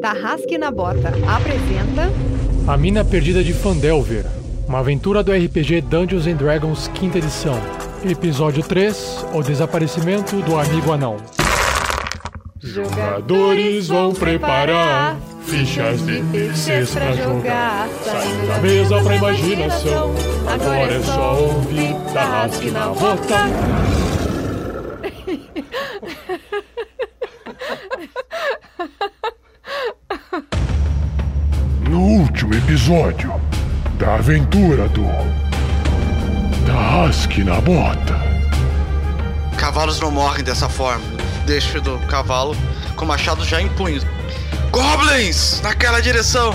Tarrasque na Bota apresenta A Mina Perdida de Fandelver, uma aventura do RPG Dungeons and Dragons quinta edição. Episódio 3, O Desaparecimento do Amigo Anão. Jogadores vão preparar fichas de terceiros pra jogar. Saindo da mesa pra imaginação. Agora é só ouvir Tarrasque na Bota. No último episódio da aventura do Tarrasque na Bota. Cavalos não morrem dessa forma. Deixo do cavalo com o machado já em punho. Goblins! Naquela direção!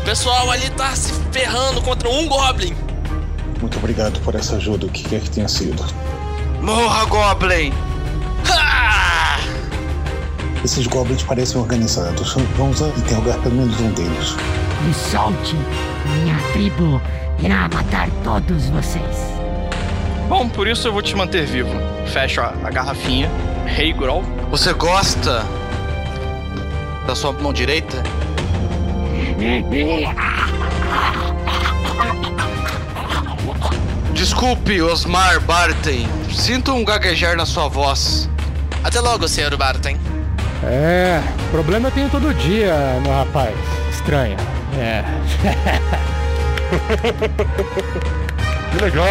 O pessoal ali tá se ferrando contra um Goblin. Muito obrigado por essa ajuda, o que quer que tenha sido. Morra, Goblin! Esses goblins parecem organizados. Vamos interrogar pelo menos um deles. Me solte, minha tribo irá matar todos vocês. Bom, por isso eu vou te manter vivo. Fecho a, a garrafinha. Rei Grol. Você gosta da sua mão direita? Desculpe, Osmar Barten. Sinto um gaguejar na sua voz. Até logo, senhor Barton. É, problema eu tenho todo dia, meu rapaz. Estranha. É. Que legal!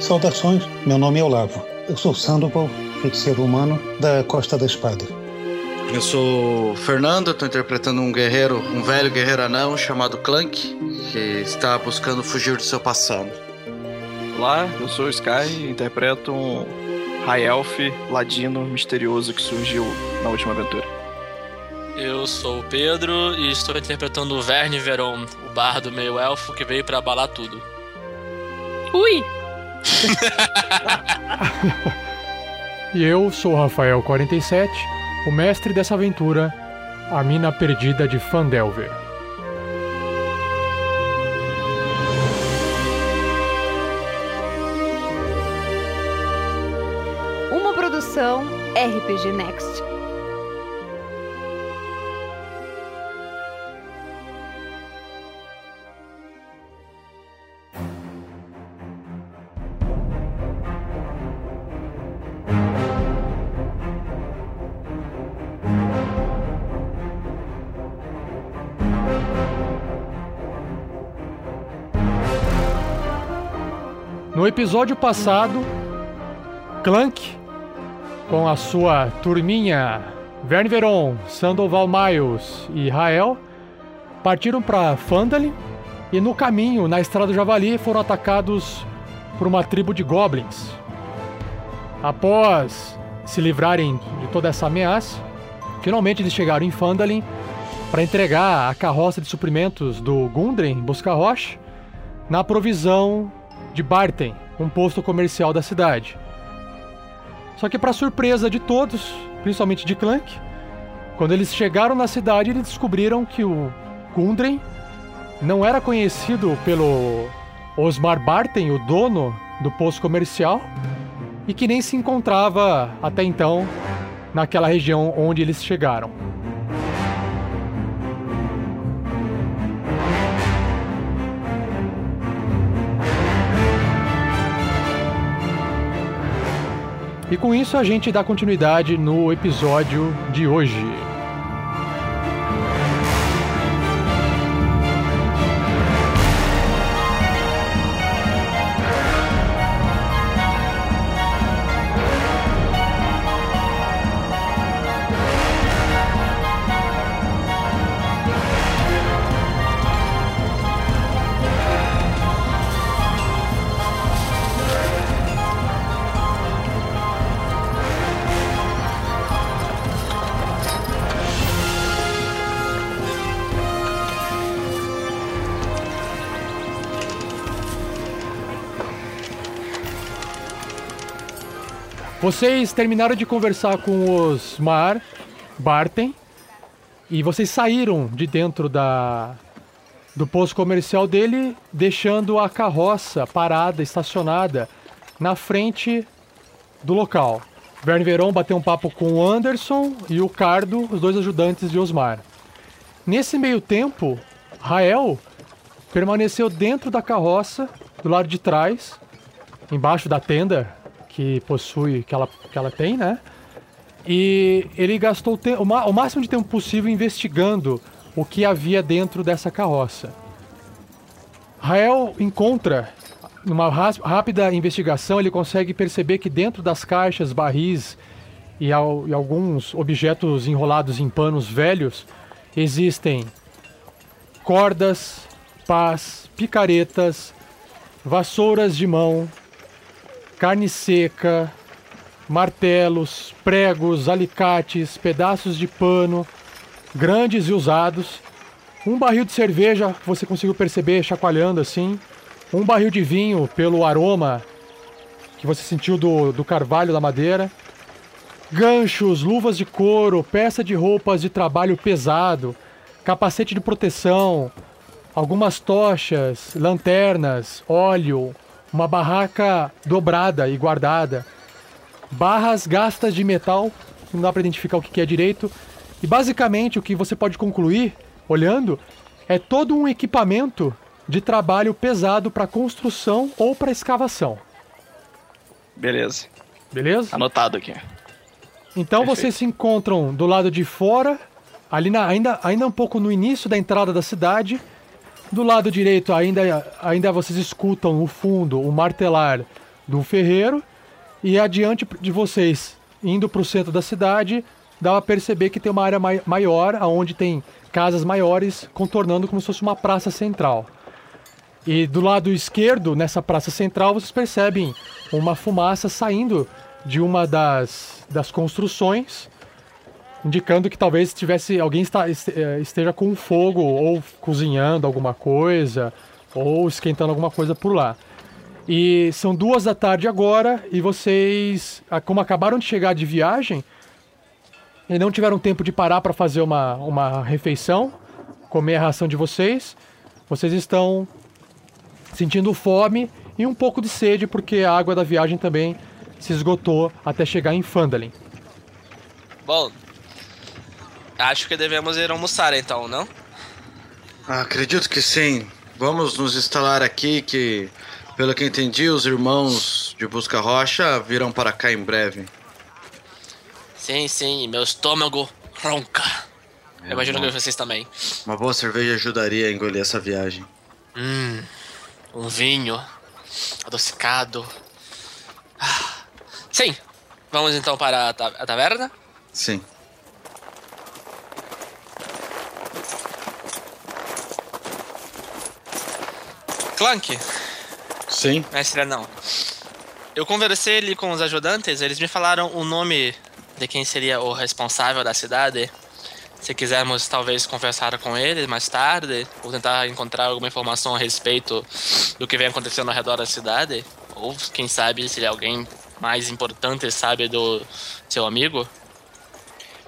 Saudações, meu nome é Olavo. Eu sou Sandoval, feiticeiro humano da Costa da Espada. Eu sou o Fernando, estou interpretando um guerreiro, um velho guerreiro anão chamado Clank, que está buscando fugir do seu passado. Olá, eu sou o Sky, interpreto um High Elf ladino misterioso que surgiu na última aventura. Eu sou o Pedro e estou interpretando o Verne Veron, o bardo meio elfo que veio pra abalar tudo. Ui! E eu sou o Rafael47, o mestre dessa aventura, A Mina Perdida de Fandelver. Uma produção RPG Next. No episódio passado, Clank, com a sua turminha Verne Veron, Sandoval Miles e Rael, partiram para Fandalin e no caminho, na Estrada do Javali, foram atacados por uma tribo de goblins. Após se livrarem de toda essa ameaça, finalmente eles chegaram em Fandalin para entregar a carroça de suprimentos do Gundren Busca-Rocha na provisão de Barten, um posto comercial da cidade. Só que para surpresa de todos, principalmente de Clank, quando eles chegaram na cidade, eles descobriram que o Gundren não era conhecido pelo Osmar Barten, o dono do posto comercial, e que nem se encontrava até então naquela região onde eles chegaram. E com isso a gente dá continuidade no episódio de hoje. Vocês terminaram de conversar com os Mar, Barten, E vocês saíram de dentro da do posto comercial dele, deixando a carroça parada, estacionada na frente do local. Verne Veron bateu um papo com o Anderson e o Cardo, os dois ajudantes de Osmar. Nesse meio tempo, Rael permaneceu dentro da carroça, do lado de trás, embaixo da tenda que possui, que ela, que ela tem, né? E ele gastou o, te- o máximo de tempo possível investigando o que havia dentro dessa carroça. Rael encontra, numa rápida investigação, ele consegue perceber que dentro das caixas, barris e, al- e alguns objetos enrolados em panos velhos existem cordas, pás, picaretas, vassouras de mão, carne seca, martelos, pregos, alicates, pedaços de pano, grandes e usados, um barril de cerveja você conseguiu perceber chacoalhando assim, um barril de vinho pelo aroma que você sentiu do, do carvalho da madeira, ganchos, luvas de couro, peça de roupas de trabalho pesado, capacete de proteção, algumas tochas, lanternas, óleo, uma barraca dobrada e guardada, barras gastas de metal, não dá para identificar o que que é direito, e basicamente o que você pode concluir, olhando, é todo um equipamento de trabalho pesado para construção ou para escavação. Beleza. Beleza? Anotado aqui. Então Perfeito. vocês se encontram do lado de fora, ali na- ainda, ainda um pouco no início da entrada da cidade. Do lado direito ainda, ainda vocês escutam no fundo o martelar do ferreiro. E adiante de vocês, indo para o centro da cidade, dá a perceber que tem uma área mai- maior, onde tem casas maiores, contornando como se fosse uma praça central. E do lado esquerdo, nessa praça central, vocês percebem uma fumaça saindo de uma das, das construções, indicando que talvez tivesse alguém está, eh, esteja com fogo ou cozinhando alguma coisa ou esquentando alguma coisa por lá. E são duas da tarde agora e vocês, ah, como acabaram de chegar de viagem e não tiveram tempo de parar para fazer uma, uma refeição, comer a ração de vocês, vocês estão sentindo fome e um pouco de sede porque a água da viagem também se esgotou até chegar em Fandalin. Bom, acho que devemos ir almoçar então, não? Acredito que sim. Vamos nos instalar aqui que, pelo que entendi, os irmãos de Busca Rocha virão para cá em breve. Sim, sim, meu estômago ronca. Eu imagino que vocês também. Uma boa cerveja ajudaria a engolir essa viagem. Hum, um vinho adocicado. Ah, Sim, vamos então para a, ta- a taverna? Sim. Clank, Sim. mestre não. Eu conversei ali com os ajudantes, eles me falaram o nome de quem seria o responsável da cidade. Se quisermos talvez conversar com eles mais tarde, ou tentar encontrar alguma informação a respeito do que vem acontecendo ao redor da cidade, ou quem sabe se alguém mais importante sabe do seu amigo.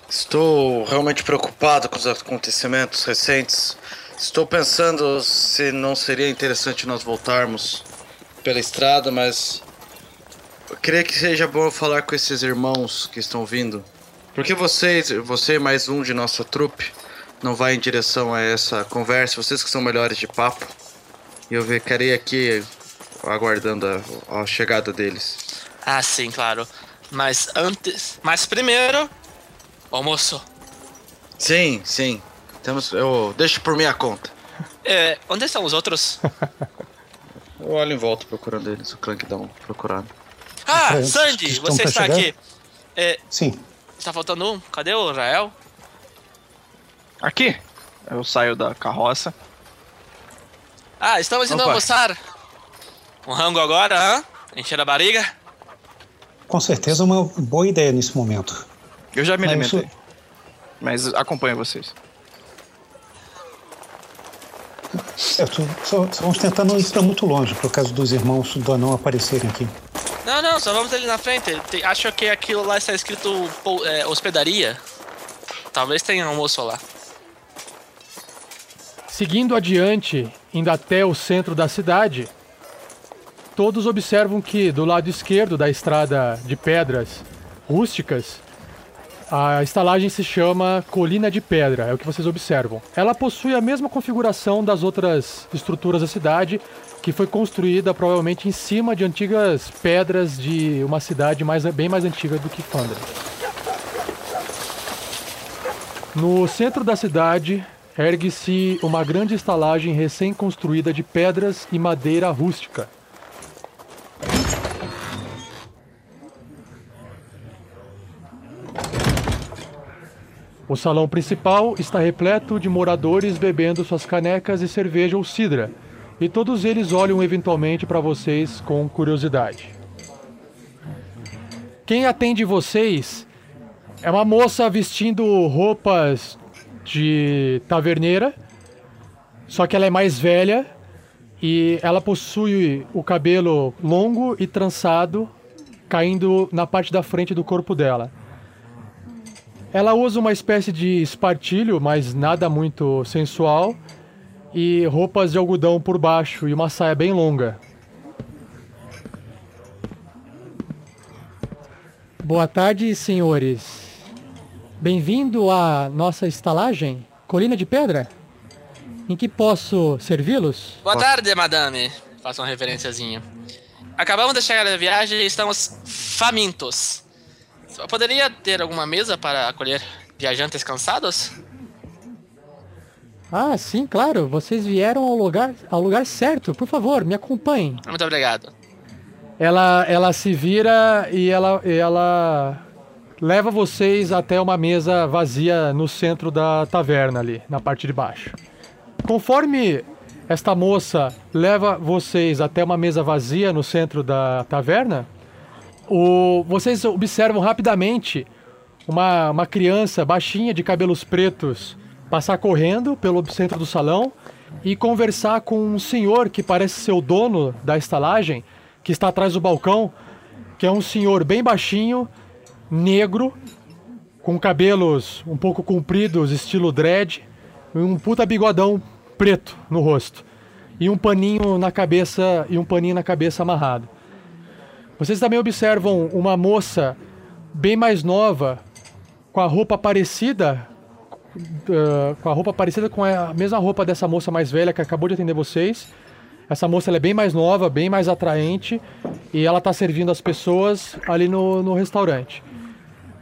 Estou realmente preocupado com os acontecimentos recentes. Estou pensando se não seria interessante nós voltarmos pela estrada, mas eu creio que seja bom eu falar com esses irmãos que estão vindo. Porque vocês, você e mais um de nossa trupe, não vai em direção a essa conversa, vocês que são melhores de papo. E eu ficarei aqui aguardando a, a chegada deles. Ah, sim, claro. Mas antes. Mas primeiro. o almoço. Sim, sim. Temos, eu deixo por minha conta. É, onde estão os outros? Eu olho em volta procurando eles, o Clank dá uma procurada. Ah, Sandy, você está chegar? aqui. É, Sim. está faltando um. Cadê o Rael? Aqui. Eu saio da carroça. Ah, estamos indo Opa. almoçar. Um rango agora, hã? Encher a barriga? Com certeza uma boa ideia nesse momento. Eu já me alimentei. Mas acompanho vocês. Certo. Só, só vamos tentar não ir para muito longe, por causa dos irmãos do anão aparecerem aqui. Não, não, só vamos ali na frente. Tem- acho que aquilo lá está escrito é, hospedaria. Talvez tenha almoço lá. Seguindo adiante, indo até o centro da cidade, todos observam que do lado esquerdo da estrada de pedras rústicas, a estalagem se chama Colina de Pedra, é o que vocês observam. Ela possui a mesma configuração das outras estruturas da cidade, que foi construída provavelmente em cima de antigas pedras de uma cidade mais, bem mais antiga do que Fandra. No centro da cidade, ergue-se uma grande estalagem recém-construída de pedras e madeira rústica. O salão principal está repleto de moradores bebendo suas canecas de cerveja ou cidra, e todos eles olham eventualmente para vocês com curiosidade. Quem atende vocês é uma moça vestindo roupas de taverneira, só que ela é mais velha e ela possui o cabelo longo e trançado caindo na parte da frente do corpo dela. Ela usa uma espécie de espartilho, mas nada muito sensual, e roupas de algodão por baixo e uma saia bem longa. Boa tarde, senhores. Bem-vindo à nossa estalagem, Colina de Pedra. Em que posso servi-los? Boa tarde, madame. Faça uma referenciazinha. Acabamos de chegar da viagem e estamos famintos. Poderia ter alguma mesa para acolher viajantes cansados? Ah, sim, claro. Vocês vieram ao lugar, ao lugar certo. Por favor, me acompanhem. Muito obrigado. Ela, ela se vira e ela, ela leva vocês até uma mesa vazia no centro da taverna ali, na parte de baixo. Conforme esta moça leva vocês até uma mesa vazia no centro da taverna, o, vocês observam rapidamente uma, uma criança baixinha de cabelos pretos passar correndo pelo centro do salão e conversar com um senhor que parece ser o dono da estalagem, que está atrás do balcão, que é um senhor bem baixinho, negro, com cabelos um pouco compridos, estilo dread, e um puta bigodão preto no rosto. E um paninho na cabeça e um paninho na cabeça amarrado. Vocês também observam uma moça bem mais nova, com a roupa parecida, uh, com a roupa parecida com a mesma roupa dessa moça mais velha que acabou de atender vocês. Essa moça é bem mais nova, bem mais atraente e ela está servindo as pessoas ali no, no restaurante.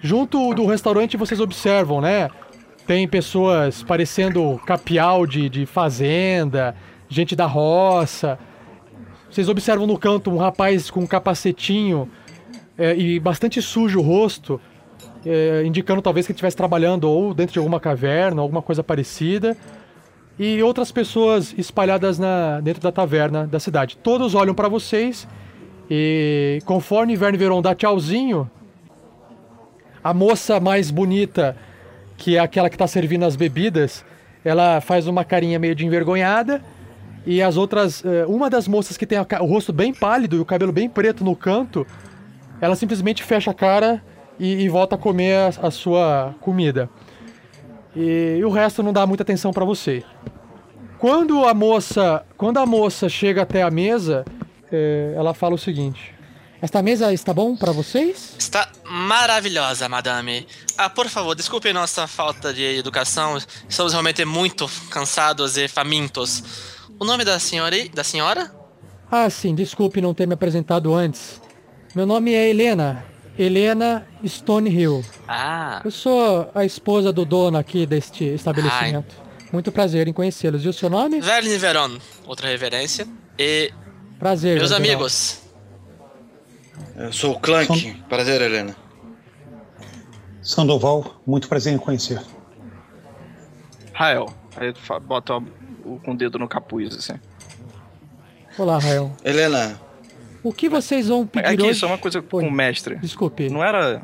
Junto do restaurante vocês observam, né? Tem pessoas parecendo capial de, de fazenda, gente da roça, vocês observam no canto um rapaz com um capacetinho é, e bastante sujo o rosto, é, indicando talvez que estivesse trabalhando ou dentro de alguma caverna, alguma coisa parecida. E outras pessoas espalhadas na, dentro da taverna da cidade. Todos olham para vocês e conforme Verne Veron dá tchauzinho, a moça mais bonita, que é aquela que está servindo as bebidas, ela faz uma carinha meio de envergonhada e as outras. Eh, uma das moças que tem o rosto bem pálido e o cabelo bem preto no canto, ela simplesmente fecha a cara e, e volta a comer a, a sua comida. E, e, o resto não dá muita atenção para você. Quando a moça, quando a moça chega até a mesa, é, ela fala o seguinte: Esta mesa está bom para vocês? Está maravilhosa, madame. Ah, por favor, desculpe nossa falta de educação. Estamos realmente muito cansados e famintos. O nome da senhora, da senhora? Ah, sim, desculpe não ter me apresentado antes. Meu nome é Helena. Helena Stonehill. Ah. Eu sou a esposa do dono aqui deste estabelecimento. Ai. Muito prazer em conhecê-los. E o seu nome? Verne Veron. Outra reverência. E. Prazer. Meus amigos. Eu sou o Clank. Prazer, Helena. Sandoval, muito prazer em conhecer. Rael. Aí bota com o dedo no capuz, assim. Olá, Rael. Helena. O que vocês vão pedir Aqui, hoje? só uma coisa com o mestre. Desculpe. Não era...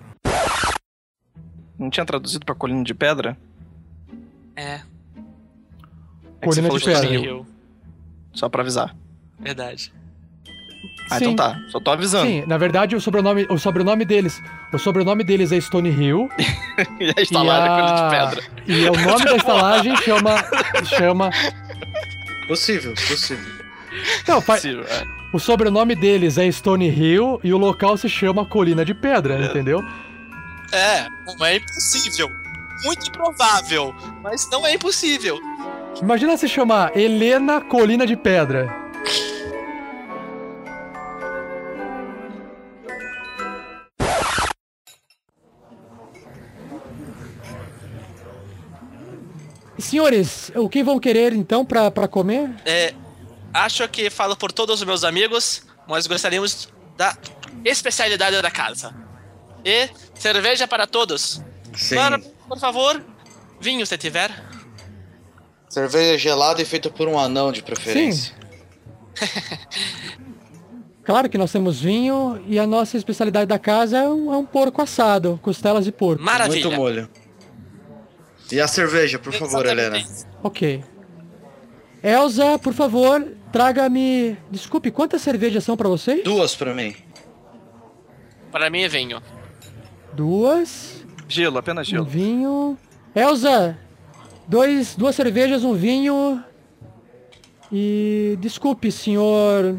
Não tinha traduzido pra Colina de Pedra? É. é Colina de Pedra. Rio. Só pra avisar. Verdade. Ah, Sim. então tá. Só tô avisando. Sim, na verdade o sobrenome, o sobrenome deles, o sobrenome deles é Stone Hill. e a estalagem é Colina de Pedra. E o nome da estalagem chama chama Possível, possível. Não, Possível, é. o sobrenome deles é Stone Hill e o local se chama Colina de Pedra, entendeu? É, não é impossível. Muito improvável, mas não é impossível. Imagina se chamar Helena Colina de Pedra. Senhores, o que vão querer então pra, pra comer? É, acho que falo por todos os meus amigos, mas gostaríamos da especialidade da casa. E cerveja para todos. Sim. Para, por favor, vinho se tiver. Cerveja gelada e feita por um anão de preferência. Claro que nós temos vinho e a nossa especialidade da casa é um, é um porco assado, costelas de porco. Maravilha. Muito molho. E a cerveja, por favor, Helena. Ok. Elza, por favor, traga-me. Desculpe, quantas cervejas são pra vocês? Duas pra mim. Para mim é vinho. Duas. Gelo, apenas Um gelo. vinho. Elza, dois, duas cervejas, um vinho. E desculpe, senhor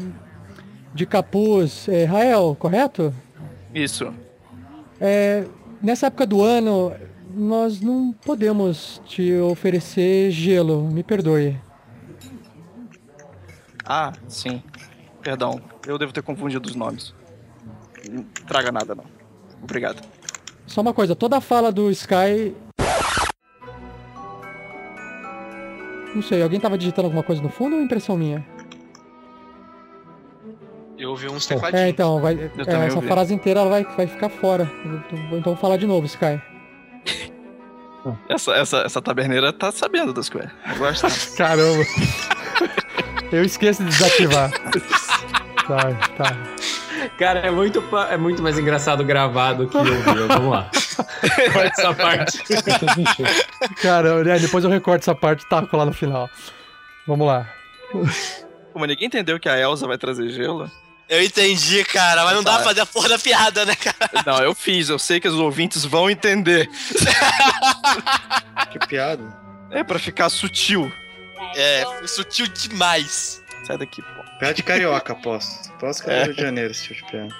de capuz, é, Rael, correto? Isso. É, nessa época do ano, nós não podemos te oferecer gelo, me perdoe. Ah, sim. Perdão, eu devo ter confundido os nomes. Não traga nada, não. Obrigado. Só uma coisa, toda a fala do Sky. Não sei, alguém tava digitando alguma coisa no fundo ou é impressão minha? Eu ouvi uns É, tecladinhos. então, vai, é, essa ouvi. frase inteira ela vai, vai ficar fora. Então vou falar de novo, Sky. Essa, essa, essa taberneira tá sabendo das coisas. Eu gosto. Caramba. Eu esqueço de desativar. Tá, tá. Cara, é muito, é muito mais engraçado gravado que ouvir. Vamos lá. Corta essa parte. Cara, né, depois eu recorto essa parte e taco lá no final. Vamos lá. Como ninguém entendeu que a Elsa vai trazer gelo. Eu entendi, cara, mas não dá Tá. pra fazer a porra da piada, né, cara? Não, eu fiz, eu sei que os ouvintes vão entender. Que piada. É pra ficar sutil. É, sutil demais. Sai daqui, pô. Piada de carioca, aposto. Aposto que é É. Rio de Janeiro esse tipo de piada.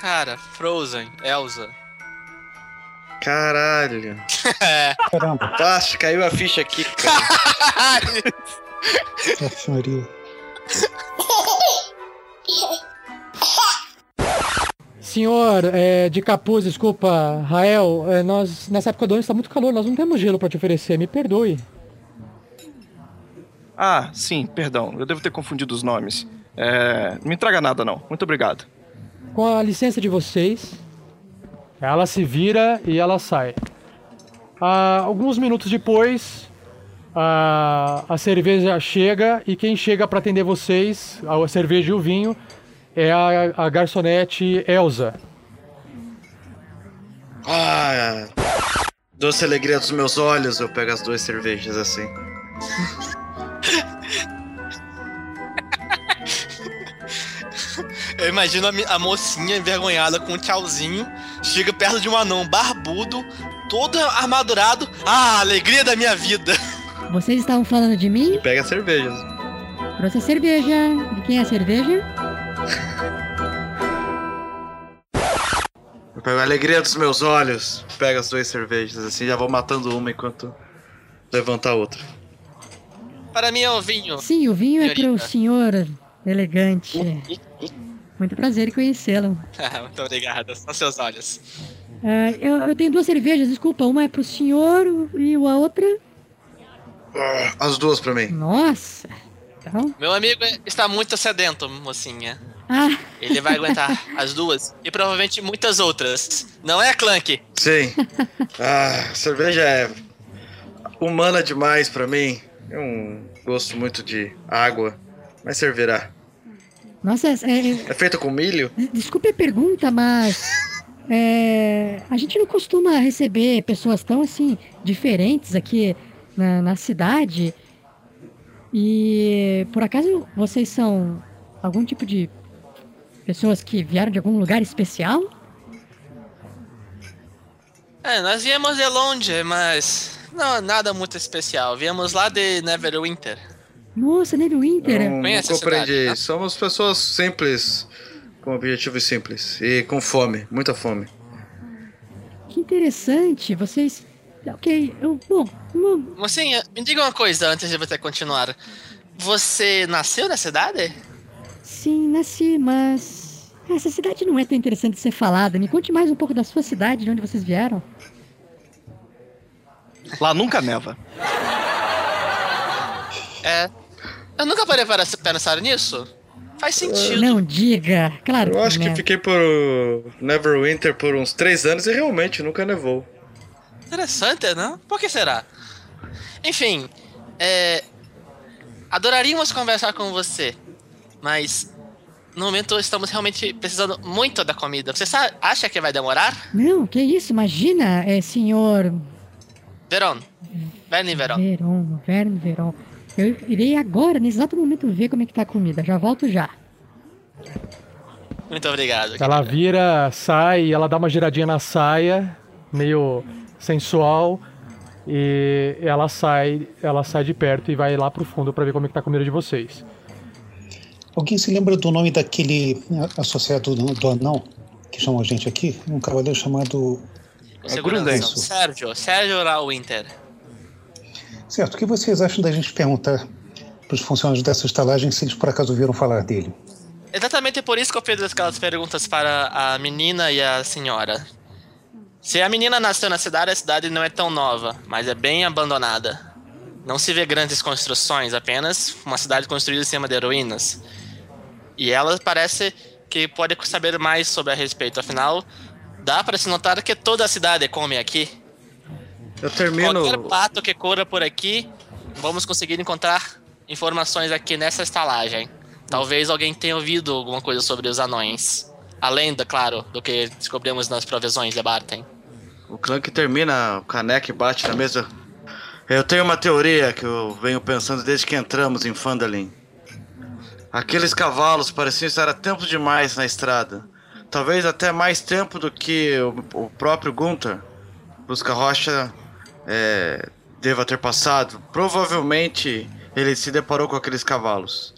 Cara, Frozen, Elsa. Caralho. É. Caramba, Passa, caiu a ficha aqui, cara. Nossa senhoria. Senhor é, de capuz, desculpa, Rael, é, nós nessa época do ano está muito calor, nós não temos gelo para te oferecer, me perdoe. Ah, sim, perdão. Eu devo ter confundido os nomes. É, não me traga nada, não. Muito obrigado. Com a licença de vocês, Ela se vira e ela sai. Ah, alguns minutos depois, a, a cerveja chega e quem chega para atender vocês, a cerveja e o vinho, é a, a garçonete Elsa. Ah, doce alegria dos meus olhos, eu pego as duas cervejas assim. Eu imagino a, a mocinha envergonhada com um tchauzinho, chega perto de um anão barbudo, todo armadurado. Ah, alegria da minha vida! Vocês estavam falando de mim? Pega as cervejas. Trouxe a cerveja. De quem é a cerveja? Eu pego a alegria dos meus olhos, pego as duas cervejas assim, já vou matando uma enquanto levanta a outra. Para mim é o vinho. Sim, o vinho é pro Senhorita. senhor elegante. Muito prazer em conhecê-lo. Muito obrigado, são seus olhos. Ah, eu, eu tenho duas cervejas, desculpa. Uma é pro senhor e a outra. As duas pra mim. Nossa! Então. Meu amigo está muito sedento, mocinha. Ah, Ele vai aguentar as duas e provavelmente muitas outras. Não é, Clank? Sim. Ah, cerveja é humana demais pra mim. Eu não gosto muito de água, mas servirá. nossa, é- é- É feita com milho? desculpe a pergunta, mas. é, a gente não costuma receber pessoas tão assim, diferentes aqui na, na cidade. E por acaso vocês são algum tipo de pessoas que vieram de algum lugar especial? É, nós viemos de longe, mas Não, nada muito especial. Viemos lá de Neverwinter. Nossa, Neverwinter. Não, não compreendi. cidade, né? Somos pessoas simples, com objetivos simples e com fome, muita fome. Que interessante. Vocês. Ok, eu. Bom, uma- Mocinha, me diga uma coisa antes de você continuar. Você nasceu na cidade? sim, nasci, mas. Essa cidade não é tão interessante de ser falada. Me conte mais um pouco da sua cidade, de onde vocês vieram. Lá nunca neva. É. Eu nunca parei para pensar nisso. Faz sentido. Não diga. Claro Eu acho que né? fiquei por Neverwinter por uns três anos e realmente nunca nevou. Interessante, não? Por que será? Enfim, é... adoraríamos conversar com você, mas no momento estamos realmente precisando muito da comida. Você sa- acha que vai demorar? Não, que isso, imagina, é senhor. Veron, Verne Veron. Veron, Verne Veron. Eu irei agora, nesse exato momento, ver como é que tá a comida. Já volto já. Muito obrigado. Ela vira, sai, ela dá uma giradinha na saia, meio sensual, e ela sai, ela sai de perto e vai lá pro fundo pra ver como é que tá a comida de vocês. Alguém se lembra do nome daquele eh, associado do, do anão que chamou a gente aqui? Um cavaleiro chamado. O segurança, Sérgio, Sérgio Winter. Certo, o que vocês acham da gente perguntar para os funcionários dessa estalagem se eles por acaso ouviram falar dele? Exatamente por isso que eu fiz aquelas perguntas para a menina e a senhora. Se a menina nasceu na cidade, a cidade não é tão nova, mas é bem abandonada. Não se vê grandes construções, apenas uma cidade construída em cima de ruínas. E ela parece que pode saber mais sobre a respeito, afinal, dá para se notar que toda a cidade come aqui. Eu termino. Qualquer pato que corra por aqui, vamos conseguir encontrar informações aqui nessa estalagem. Talvez alguém tenha ouvido alguma coisa sobre os anões. Além, da, claro, do que descobrimos nas provisões de Barton. O Clank termina o e bate na mesa. Eu tenho uma teoria que eu venho pensando desde que entramos em Fandalin. Aqueles cavalos pareciam estar há tempo demais na estrada. Talvez até mais tempo do que o, o próprio Gunther. Busca Rocha é, deva ter passado. Provavelmente ele se deparou com aqueles cavalos.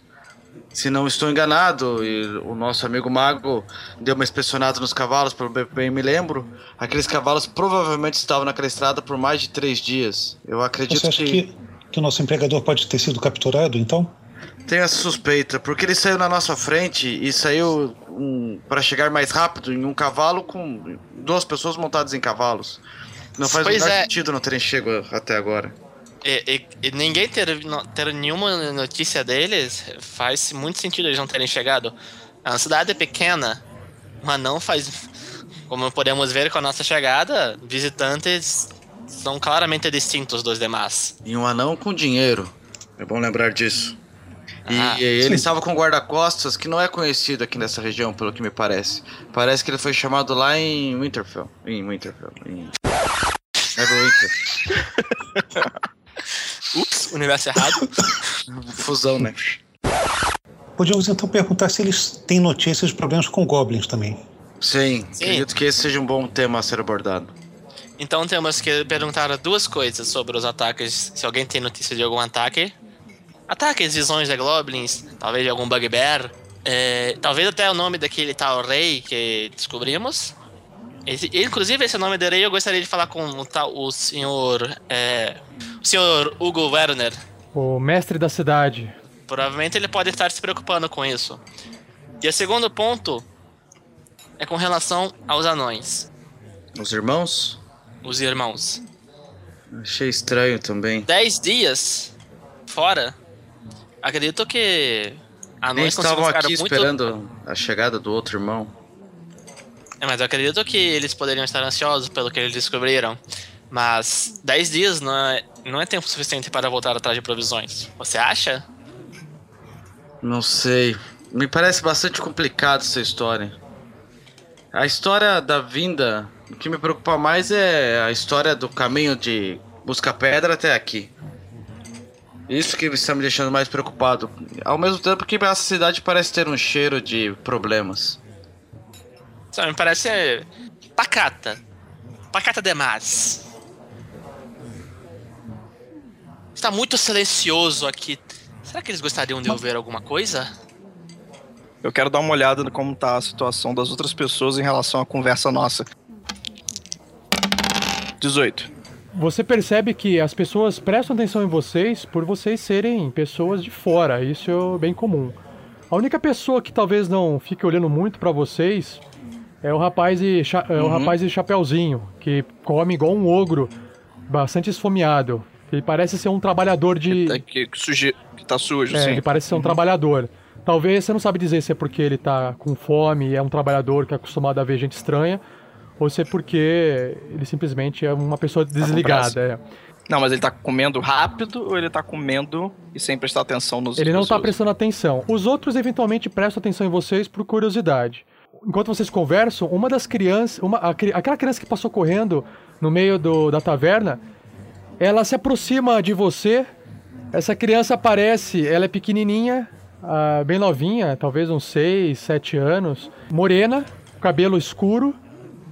Se não estou enganado, e o nosso amigo Mago deu uma inspecionada nos cavalos, pelo bem- me lembro, aqueles cavalos provavelmente estavam naquela estrada por mais de três dias. Eu acredito Você acha que... que, que o nosso empregador pode ter sido capturado, então? Tenho essa suspeita, porque ele saiu na nossa frente e saiu um, para chegar mais rápido em um cavalo com duas pessoas montadas em cavalos. Não faz Pois o menor é. sentido não terem chego até agora. E, e- e ninguém ter, ter nenhuma notícia deles faz muito sentido eles não terem chegado. É uma cidade pequena, mas não faz. Como podemos ver com a nossa chegada, visitantes são claramente distintos dos demais. E um anão com dinheiro. É bom lembrar disso. E Ah, ele sim. estava com um guarda-costas que não é conhecido aqui nessa região, pelo que me parece. Parece que ele foi chamado lá em Winterfell. Em Winterfell. Em... Neverwinter. Ups, universo errado. Fusão, né? Podíamos então perguntar se eles têm notícias de problemas com goblins também. Sim, Sim. acredito que esse seja um bom tema a ser abordado. Então temos que perguntar duas coisas sobre os ataques. Se alguém tem notícia de algum ataque. Ataques, visões de goblins, talvez de algum bugbear. É, talvez até o nome daquele tal rei que descobrimos. Esse- inclusive, esse nome de rei eu gostaria de falar com o, tal, o senhor. é, o senhor Hugo Werner. O mestre da cidade. Provavelmente ele pode estar se preocupando com isso. E o segundo ponto é com relação aos anões, Os irmãos? os irmãos. Achei estranho também. Dez dias fora, acredito que anões estavam aqui muito... esperando a chegada do outro irmão. É, mas eu acredito que eles poderiam estar ansiosos pelo que eles descobriram. Mas 10 dias não é, não é tempo suficiente para voltar atrás de provisões. Você acha? Não sei. Me parece bastante complicado essa história. A história da vinda, o que me preocupa mais é a história do caminho de busca pedra até aqui. Isso que está me deixando mais preocupado. Ao mesmo tempo que essa cidade parece ter um cheiro de problemas. Sabe, me parece pacata. Pacata demais. Está muito silencioso aqui. Será que eles gostariam de ouvir alguma coisa? Eu quero dar uma olhada no como tá a situação das outras pessoas em relação à conversa nossa. 18. Você percebe que as pessoas prestam atenção em vocês por vocês serem pessoas de fora, isso é bem comum. A única pessoa que talvez não fique olhando muito para vocês é o rapaz e é o Uhum. rapaz de chapeuzinho, que come igual um ogro, bastante esfomeado. Ele parece ser um trabalhador de Que, que, suje... que tá sujo, É, sim. ele parece ser um Uhum. trabalhador. Talvez você não sabe dizer se é porque ele tá com fome e é um trabalhador que é acostumado a ver gente estranha, ou se é porque ele simplesmente é uma pessoa Tá desligada. é. Não, mas ele tá comendo rápido ou ele tá comendo e sem prestar atenção nos Ele não tá pessoas? prestando atenção. Os outros eventualmente prestam atenção em vocês por curiosidade. Enquanto vocês conversam, uma das crianças, uma, aquela criança que passou correndo no meio do- da taverna, ela se aproxima de você. Essa criança aparece, ela é pequenininha, ah, bem novinha, talvez uns 6, 7 anos, morena, cabelo escuro.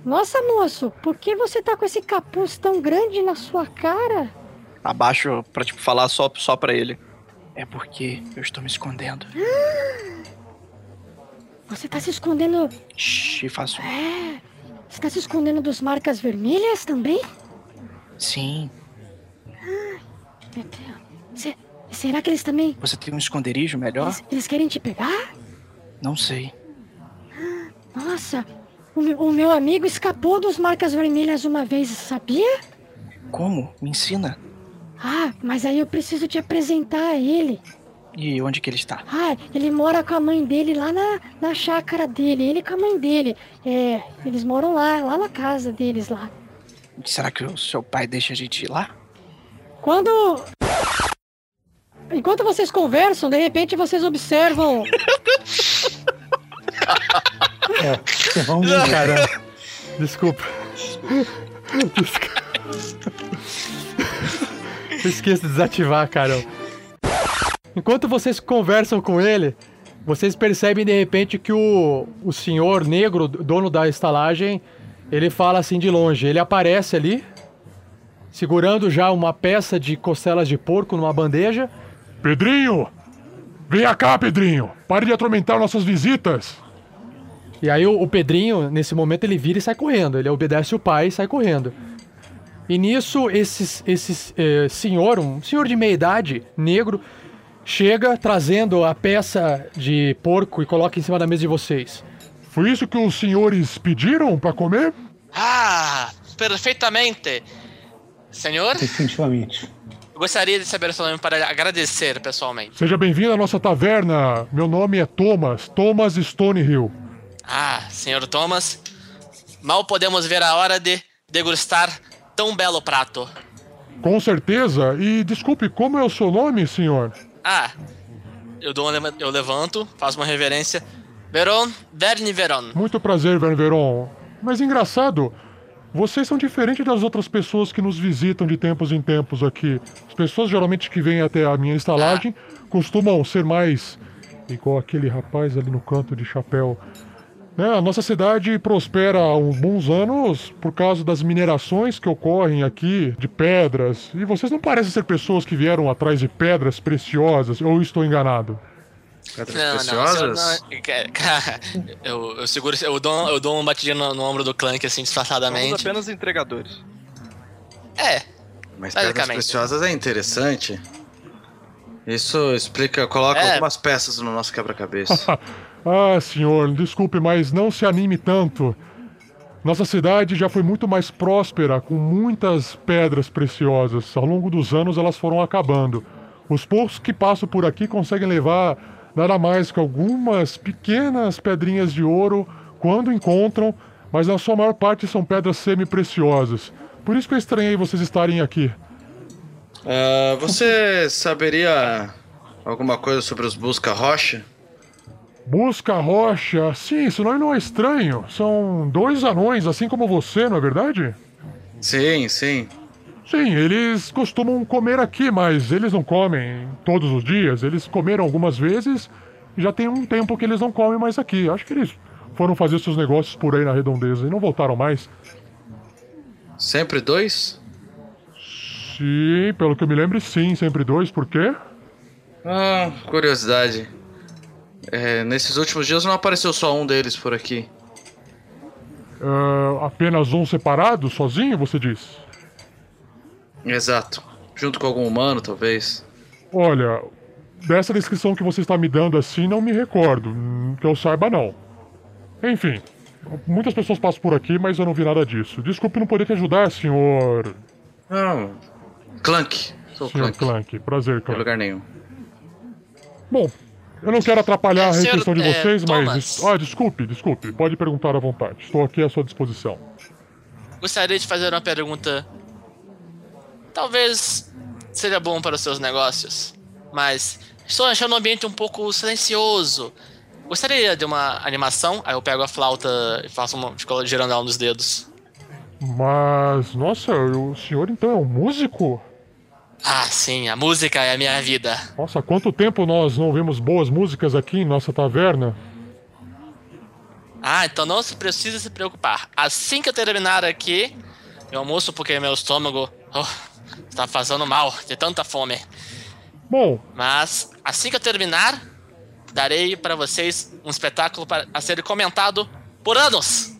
Nossa, moço, por que você tá com esse capuz tão grande na sua cara? Abaixo pra, tipo, falar só, só pra ele. É porque eu estou me escondendo. Você tá se escondendo. Shhh, faço. É. Você tá se escondendo dos marcas vermelhas também? Sim. Meu Deus. Se- será que eles também. Você tem um esconderijo melhor? Eles, eles querem te pegar? Não sei. Nossa, o, o meu amigo escapou dos marcas vermelhas uma vez, sabia? Como? Me ensina. Ah, mas aí eu preciso te apresentar a ele. E onde que ele está? Ah, ele mora com a mãe dele lá na, na chácara dele. Ele com a mãe dele. É, eles moram lá, lá na casa deles lá. Será que o seu pai deixa a gente ir lá? Quando. Enquanto vocês conversam, de repente vocês observam. É, vamos Caramba. Desculpa. Desculpa. Esqueço de desativar, caramba. Enquanto vocês conversam com ele, vocês percebem de repente que o, o senhor negro, dono da estalagem, ele fala assim de longe. Ele aparece ali, segurando já uma peça de costelas de porco numa bandeja. Pedrinho! Venha cá, Pedrinho! Pare de atormentar nossas visitas! E aí o, o Pedrinho, nesse momento, ele vira e sai correndo. Ele obedece o pai e sai correndo. E nisso, esse, esse eh, senhor, um senhor de meia idade, negro, chega trazendo a peça de porco e coloca em cima da mesa de vocês. Foi isso que os senhores pediram para comer? Ah, perfeitamente. Senhor, Definitivamente. eu gostaria de saber o seu nome para agradecer pessoalmente. Seja bem-vindo à nossa taverna. Meu nome é Thomas, Thomas Stonehill. Ah, senhor Thomas, mal podemos ver a hora de degustar tão belo prato. Com certeza. E desculpe, como é o seu nome, senhor? Ah, eu, dou um leva- eu levanto, faço uma reverência. Veron, Verne Veron. Muito prazer, Verneveron. Mas engraçado, vocês são diferentes das outras pessoas que nos visitam de tempos em tempos aqui. As pessoas geralmente que vêm até a minha estalagem costumam ser mais igual aquele rapaz ali no canto de chapéu. Né, a nossa cidade prospera há uns bons anos por causa das minerações que ocorrem aqui de pedras. E vocês não parecem ser pessoas que vieram atrás de pedras preciosas, ou estou enganado? Pedras Não, não, preciosas? senhor, não, cara, eu, eu seguro, eu dou, eu dou uma batidinha no, no ombro do Clank assim, Somos disfarçadamente. apenas entregadores. É, Mas pedras preciosas é interessante. Isso explica, coloca É. algumas peças no nosso quebra-cabeça. Ah, senhor, desculpe, mas não se anime tanto. Nossa cidade já foi muito mais próspera, com muitas pedras preciosas. Ao longo dos anos elas foram acabando. Os poucos que passam por aqui conseguem levar nada mais que algumas pequenas pedrinhas de ouro quando encontram, mas na sua maior parte são pedras semi-preciosas. Por isso que eu estranhei vocês estarem aqui. Ah, você saberia alguma coisa sobre os busca-rocha? Busca Rocha, sim, esse nome não é estranho. São dois anões, assim como você, não é verdade? Sim, sim. Sim, eles costumam comer aqui, mas eles não comem todos os dias. Eles comeram algumas vezes e já tem um tempo que eles não comem mais aqui. Acho que eles foram fazer seus negócios por aí na redondeza e não voltaram mais. Sempre dois? Sim, pelo que eu me lembro, sim, sempre dois. Por quê? Ah, curiosidade. É, nesses últimos dias não apareceu só um deles por aqui. Ah, apenas um separado, sozinho, você diz? Exato. Junto com algum humano, talvez. Olha, dessa descrição que você está me dando assim, não me recordo. Que eu saiba, não. Enfim, muitas pessoas passam por aqui, mas eu não vi nada disso. Desculpe não poder te ajudar, senhor. Não. Clank. Sou senhor Clank. Clank. Prazer, Em Clank. lugar nenhum. Bom, eu não quero atrapalhar a Senhor, refeição de é, vocês, mas. Thomas. Ah, desculpe, desculpe. Pode perguntar à vontade. Estou aqui à sua disposição. Gostaria de fazer uma pergunta. Talvez seja bom para os seus negócios, mas estou achando o ambiente um pouco silencioso. Gostaria de uma animação? Aí eu pego a flauta e faço uma. Fico girando ela nos dedos. Mas, nossa, o senhor então é um músico? Ah, sim, a música é a minha vida. Nossa, quanto tempo nós não vemos boas músicas aqui em nossa taverna? Ah, então não se precisa se preocupar. Assim que eu terminar aqui, eu almoço porque meu estômago oh, está fazendo mal de tanta fome. Bom, Mas assim que eu terminar, darei para vocês um espetáculo para, a ser comentado por anos.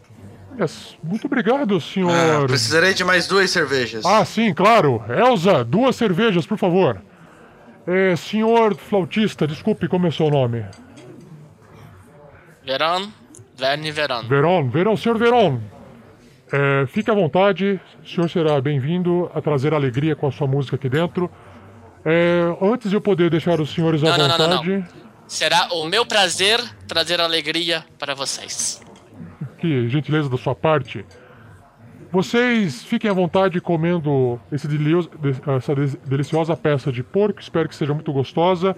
Muito obrigado, Ah, senhor. precisarei de mais duas cervejas. Ah, sim, claro. Elza, duas cervejas, por favor. É, senhor flautista, desculpe, como é seu nome? Verão, Verne Verão. Veron, Veron, senhor Veron. É, fique à vontade, o senhor será bem-vindo a trazer alegria com a sua música aqui dentro. É, antes de eu poder deixar os senhores à Não, não, não, não, vontade. não. Será o meu prazer trazer alegria para vocês. Gentileza da sua parte. Vocês fiquem à vontade comendo esse delio- de- essa de- deliciosa peça de porco. Espero que seja muito gostosa.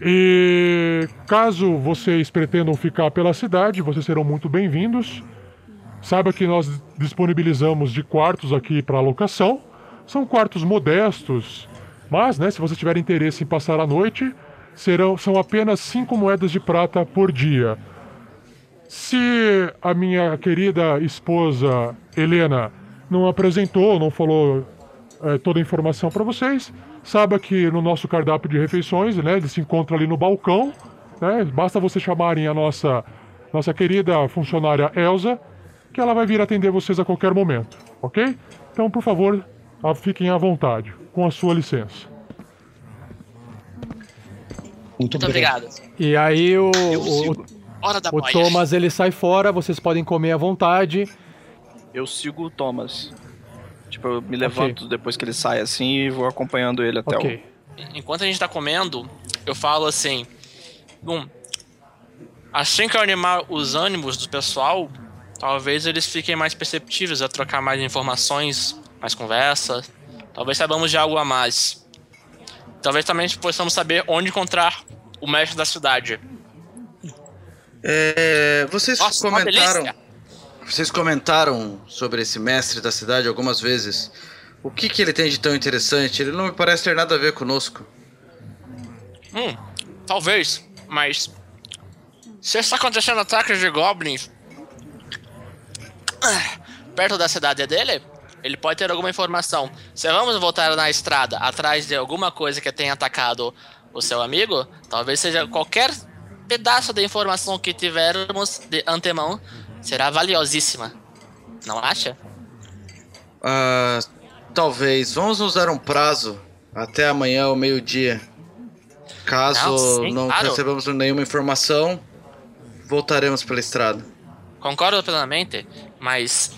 E caso vocês pretendam ficar pela cidade, vocês serão muito bem-vindos. Saiba que nós disponibilizamos de quartos aqui para locação. São quartos modestos, mas, né, se você tiver interesse em passar a noite, serão são apenas cinco moedas de prata por dia. Se a minha querida esposa Helena não apresentou, não falou eh, toda a informação para vocês, saiba que no nosso cardápio de refeições, né, ele se encontra ali no balcão, né, basta vocês chamarem a nossa nossa querida funcionária Elsa, que ela vai vir atender vocês a qualquer momento, ok? Então, por favor, fiquem à vontade, com a sua licença. Muito, Muito obrigado. E aí o, o. Hora da o boia. Thomas ele sai fora, vocês podem comer à vontade. Eu sigo o Thomas. Tipo, eu me levanto depois que ele sai assim e vou acompanhando ele até Ok. Enquanto a gente tá comendo, eu falo assim. Bom, assim que eu animar os ânimos do pessoal, talvez eles fiquem mais perceptíveis a trocar mais informações, mais conversa. Talvez saibamos de algo a mais. Talvez também possamos saber onde encontrar o mestre da cidade. É, vocês Nossa, comentaram. Vocês comentaram sobre esse mestre da cidade algumas vezes. O que, que ele tem de tão interessante? Ele não me parece ter nada a ver conosco. Hum, talvez, mas. Se está acontecendo ataques de goblins ah, perto da cidade dele, ele pode ter alguma informação. Se vamos voltar na estrada atrás de alguma coisa que tenha atacado o seu amigo, talvez seja qualquer pedaço de informação que tivermos de antemão será valiosíssima. Não acha? Ah, talvez. Vamos usar um prazo até amanhã ao meio-dia. Caso Não, sim, não claro. recebamos nenhuma informação, voltaremos pela estrada. Concordo plenamente, mas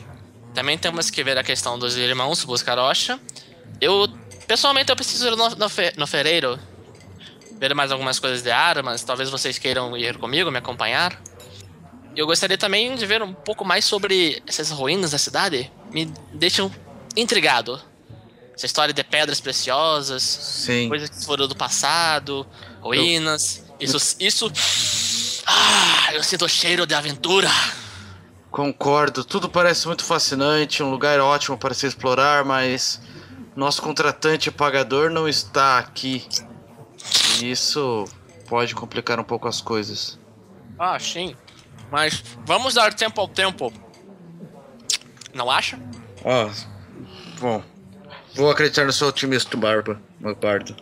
também temos que ver a questão dos irmãos Buscarocha. Eu, pessoalmente, eu preciso ir no, no, fe- no fereiro ver mais algumas coisas de armas. Talvez vocês queiram ir comigo, me acompanhar. Eu gostaria também de ver um pouco mais sobre essas ruínas da cidade. Me deixam intrigado. Essa história de pedras preciosas, Sim. coisas que foram do passado, ruínas. Isso, isso. Ah, eu sinto o cheiro de aventura. Concordo, tudo parece muito fascinante, um lugar ótimo para se explorar, mas nosso contratante pagador não está aqui. E isso pode complicar um pouco as coisas. Ah, sim. Mas vamos dar tempo ao tempo. Não acha? Ó, bom, Vou acreditar no seu otimismo, Barba, meu bardo.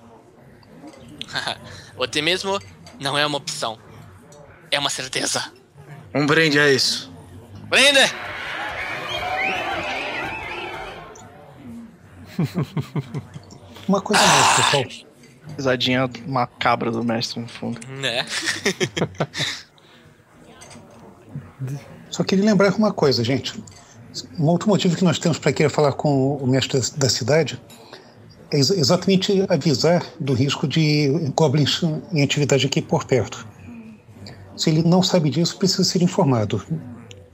Otimismo não é uma opção. É uma certeza. Um brinde a isso. Brinde! Uma coisa mais, pessoal. Risadinha macabra do mestre no fundo. Né? Só queria lembrar uma coisa, gente. Um outro motivo que nós temos para querer falar com o mestre da cidade é ex exatamente avisar do risco de goblins em atividade aqui por perto. Se ele não sabe disso, precisa ser informado.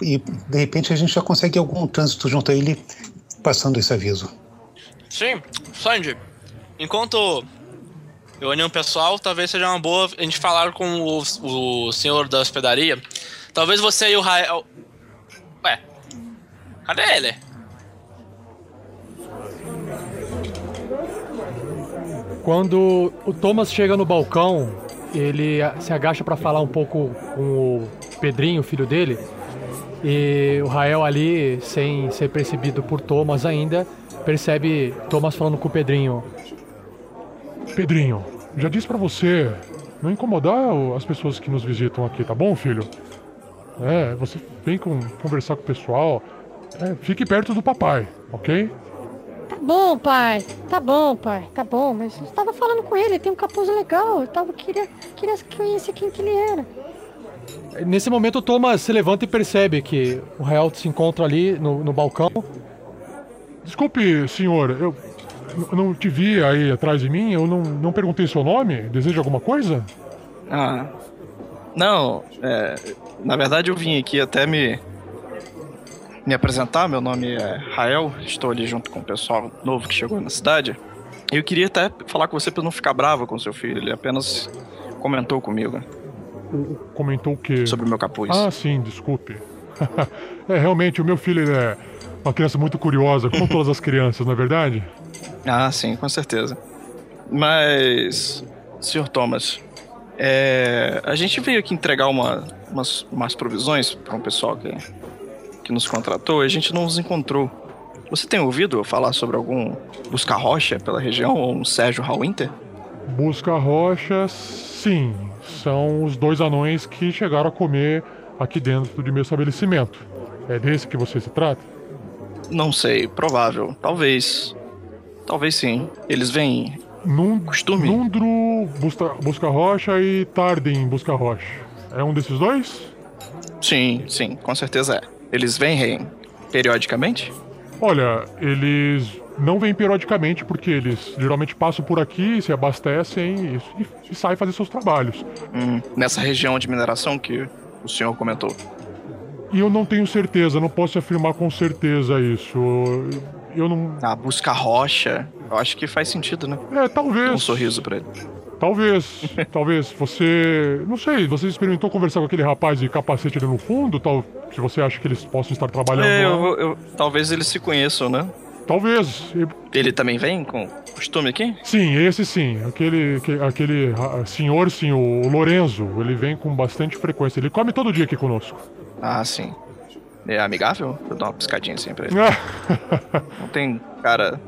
E, de repente, a gente já consegue algum trânsito junto a ele passando esse aviso. Sim, Sandy. Enquanto reunião pessoal, talvez seja uma boa a gente falar com o, o senhor da hospedaria. Talvez você e o Rael. Ué, cadê ele? Quando o Thomas chega no balcão, ele se agacha para falar um pouco com o Pedrinho, filho dele. E o Rael ali, sem ser percebido por Thomas ainda, percebe Thomas falando com o Pedrinho. Pedrinho, já disse para você não incomodar as pessoas que nos visitam aqui, tá bom, filho? É, você vem com, conversar com o pessoal. É, fique perto do papai, ok? Tá bom, pai. Tá bom, pai. Tá bom, mas eu estava falando com ele, tem um capuz legal. Eu tava, queria, queria conhecer quem que ele era. Nesse momento, o Thomas se levanta e percebe que o Rael se encontra ali no, no balcão. Desculpe, senhor, eu não te vi aí atrás de mim, eu não, não perguntei seu nome. Deseja alguma coisa? Ah. Não, é, na verdade eu vim aqui até me me apresentar. Meu nome é Rael, estou ali junto com o pessoal novo que chegou na cidade. Eu queria até falar com você para não ficar bravo com seu filho. Ele apenas comentou comigo. Comentou o quê? Sobre o meu capuz. Ah, sim, desculpe. é, realmente, o meu filho é uma criança muito curiosa, como todas as crianças, não é verdade? Ah, sim, com certeza. Mas, Sr. Thomas, é, a gente veio aqui entregar uma, umas, umas provisões para um pessoal que, que nos contratou e a gente não os encontrou. Você tem ouvido falar sobre algum Busca Rocha pela região ou um Sérgio Hallwinter? Busca Rocha, sim. São os dois anões que chegaram a comer aqui dentro de meu estabelecimento. É desse que você se trata? Não sei, provável. Talvez. Talvez sim. Eles vêm. Num, costume? Nundro busca, busca Rocha e Tarden Busca Rocha. É um desses dois? Sim, sim, com certeza é. Eles vêm periodicamente? Olha, eles não vêm periodicamente porque eles geralmente passam por aqui, se abastecem e, e saem fazer seus trabalhos. Hum, nessa região de mineração que o senhor comentou. E eu não tenho certeza, não posso afirmar com certeza isso. Eu não. Ah, busca rocha. Eu acho que faz sentido, né? É, talvez. Um sorriso pra ele. Talvez, talvez. Você. Não sei, você experimentou conversar com aquele rapaz de capacete ali no fundo? Tal, se você acha que eles possam estar trabalhando é. Eu, eu, talvez eles se conheçam, né? Talvez. Ele também vem com costume aqui? Sim, esse sim. Aquele, aquele senhor, sim, o Lorenzo, ele vem com bastante frequência. Ele come todo dia aqui conosco. Ah, sim. É amigável? Eu dou uma piscadinha assim pra ele. Não tem cara.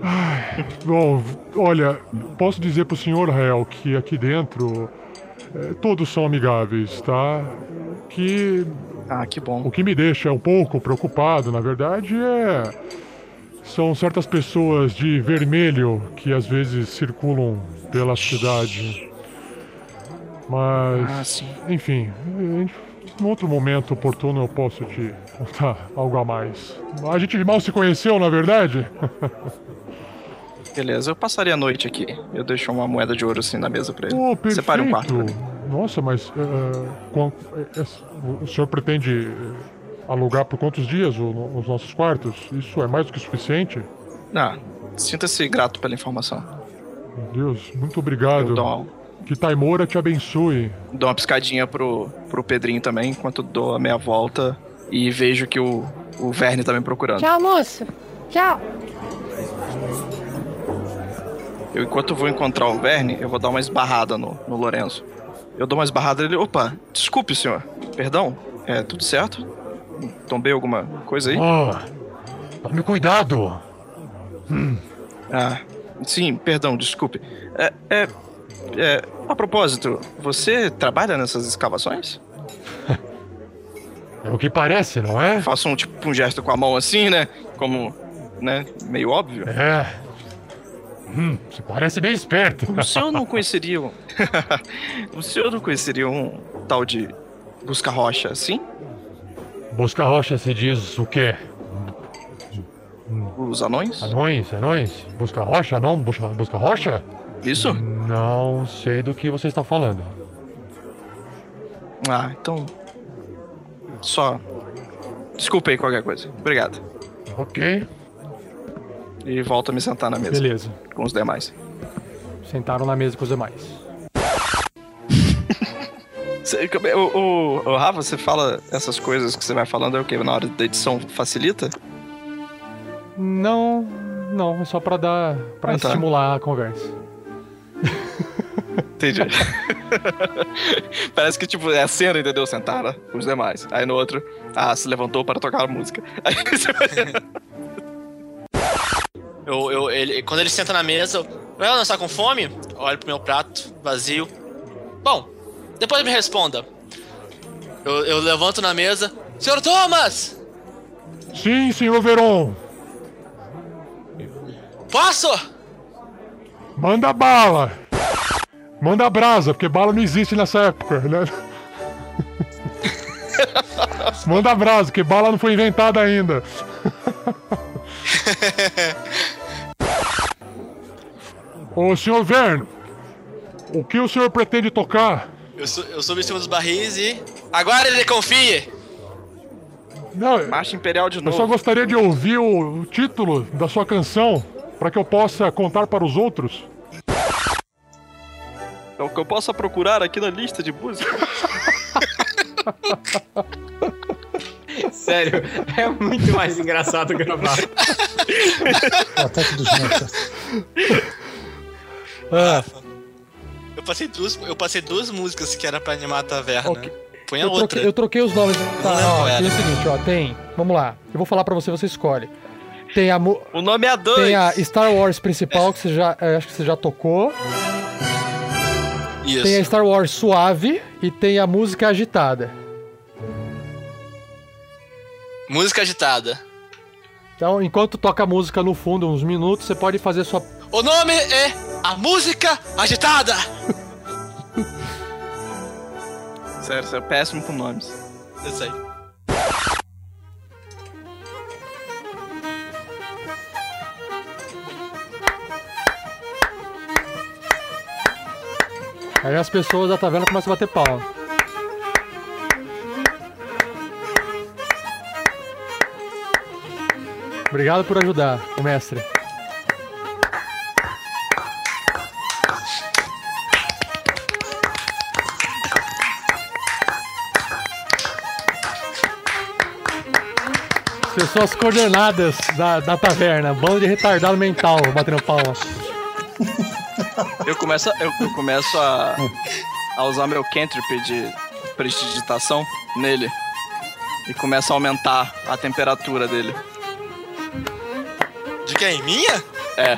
Ai, bom, olha, posso dizer pro senhor Rael que aqui dentro é, todos são amigáveis, tá? Que. Ah, que bom. O que me deixa um pouco preocupado, na verdade, é. São certas pessoas de vermelho que às vezes circulam pela cidade. Mas. Ah, enfim, a gente num outro momento oportuno eu posso te contar algo a mais. A gente mal se conheceu, na verdade? Beleza, eu passaria a noite aqui. Eu deixo uma moeda de ouro assim na mesa pra ele. Oh, perfeito. Separe um quarto. Nossa, mas uh, o senhor pretende alugar por quantos dias os nossos quartos? Isso é mais do que suficiente? Ah, sinta-se grato pela informação. Meu Deus, muito obrigado. Eu dou que Taimora te abençoe. Dou uma piscadinha pro, pro Pedrinho também, enquanto dou a meia volta e vejo que o, o Verne tá me procurando. Tchau, moço. Tchau. Eu, enquanto vou encontrar o Verne, eu vou dar uma esbarrada no, no Lorenzo. Eu dou uma esbarrada ele. Opa, desculpe, senhor. Perdão? É tudo certo? Tombei alguma coisa aí? Oh, tome cuidado. Hum. Ah, sim, perdão, desculpe. É, é, é, a propósito, você trabalha nessas escavações? É o que parece, não é? Faço um tipo um gesto com a mão assim, né? Como, né? Meio óbvio. É. Hum, você parece bem esperto. O senhor não conheceria um... o senhor não conheceria um tal de Busca Rocha assim? Busca Rocha, você diz o quê? Os anões? Anões, anões? Busca Rocha, não? Busca, busca Rocha? Isso? Não sei do que você está falando. Ah, então. Só. Desculpe aí qualquer coisa. Obrigado. Ok. E volto a me sentar na mesa. Beleza. Com os demais. Sentaram na mesa com os demais. Cê- o, o, o Rafa, você fala essas coisas que você vai falando é o que? Na hora da edição facilita? Não, não, é só pra dar. pra Ah, tá. estimular a conversa. Entendi. Parece que, tipo, é a cena, entendeu? Sentaram os demais. Aí no outro, ah, se levantou para tocar a música. Aí você vai... Eu, eu, ele, quando ele senta na mesa, eu, "Ué, não está com fome? Olho pro meu prato, vazio. Bom, depois me responda. Eu, eu levanto na mesa. Senhor Thomas! Sim, senhor Veron. Posso? Manda bala. Manda brasa, porque bala não existe nessa época, né? Manda brasa, porque bala não foi inventada ainda. Ô, senhor Vern, o que o senhor pretende tocar? Eu, su- eu subo em cima dos barris e. Agora ele confie! Não, Marcha Imperial de eu novo. só gostaria de ouvir o, o título da sua canção para que eu possa contar para os outros. É o que eu possa procurar aqui na lista de música. Sério, é muito mais engraçado gravar. O ataque dos metas. Ah, Eu passei duas, eu passei duas músicas que era pra animar a taverna. Ok. Põe a eu, outra. troquei, eu troquei os nomes. Tá, lembro ó, era. o seguinte, ó, tem. Vamos lá. Eu vou falar pra você, você escolhe. Tem a, O nome é dois. tem a Star Wars principal, que você já. eh, acho que você já tocou. Isso. Tem a Star Wars suave e tem a música agitada. Música agitada. Então, enquanto toca a música no fundo, uns minutos, você pode fazer sua. O nome é A Música Agitada! Sério, você é péssimo com nomes. Eu sei. Aí as pessoas da taverna começam a bater palma. Obrigado por ajudar, o mestre. Pessoas coordenadas da, da taverna, bando de retardado mental batendo palma. Eu começo, eu, eu começo a, a usar meu cantrip de prestidigitação nele. E começa a aumentar a temperatura dele. De quem? Minha? É.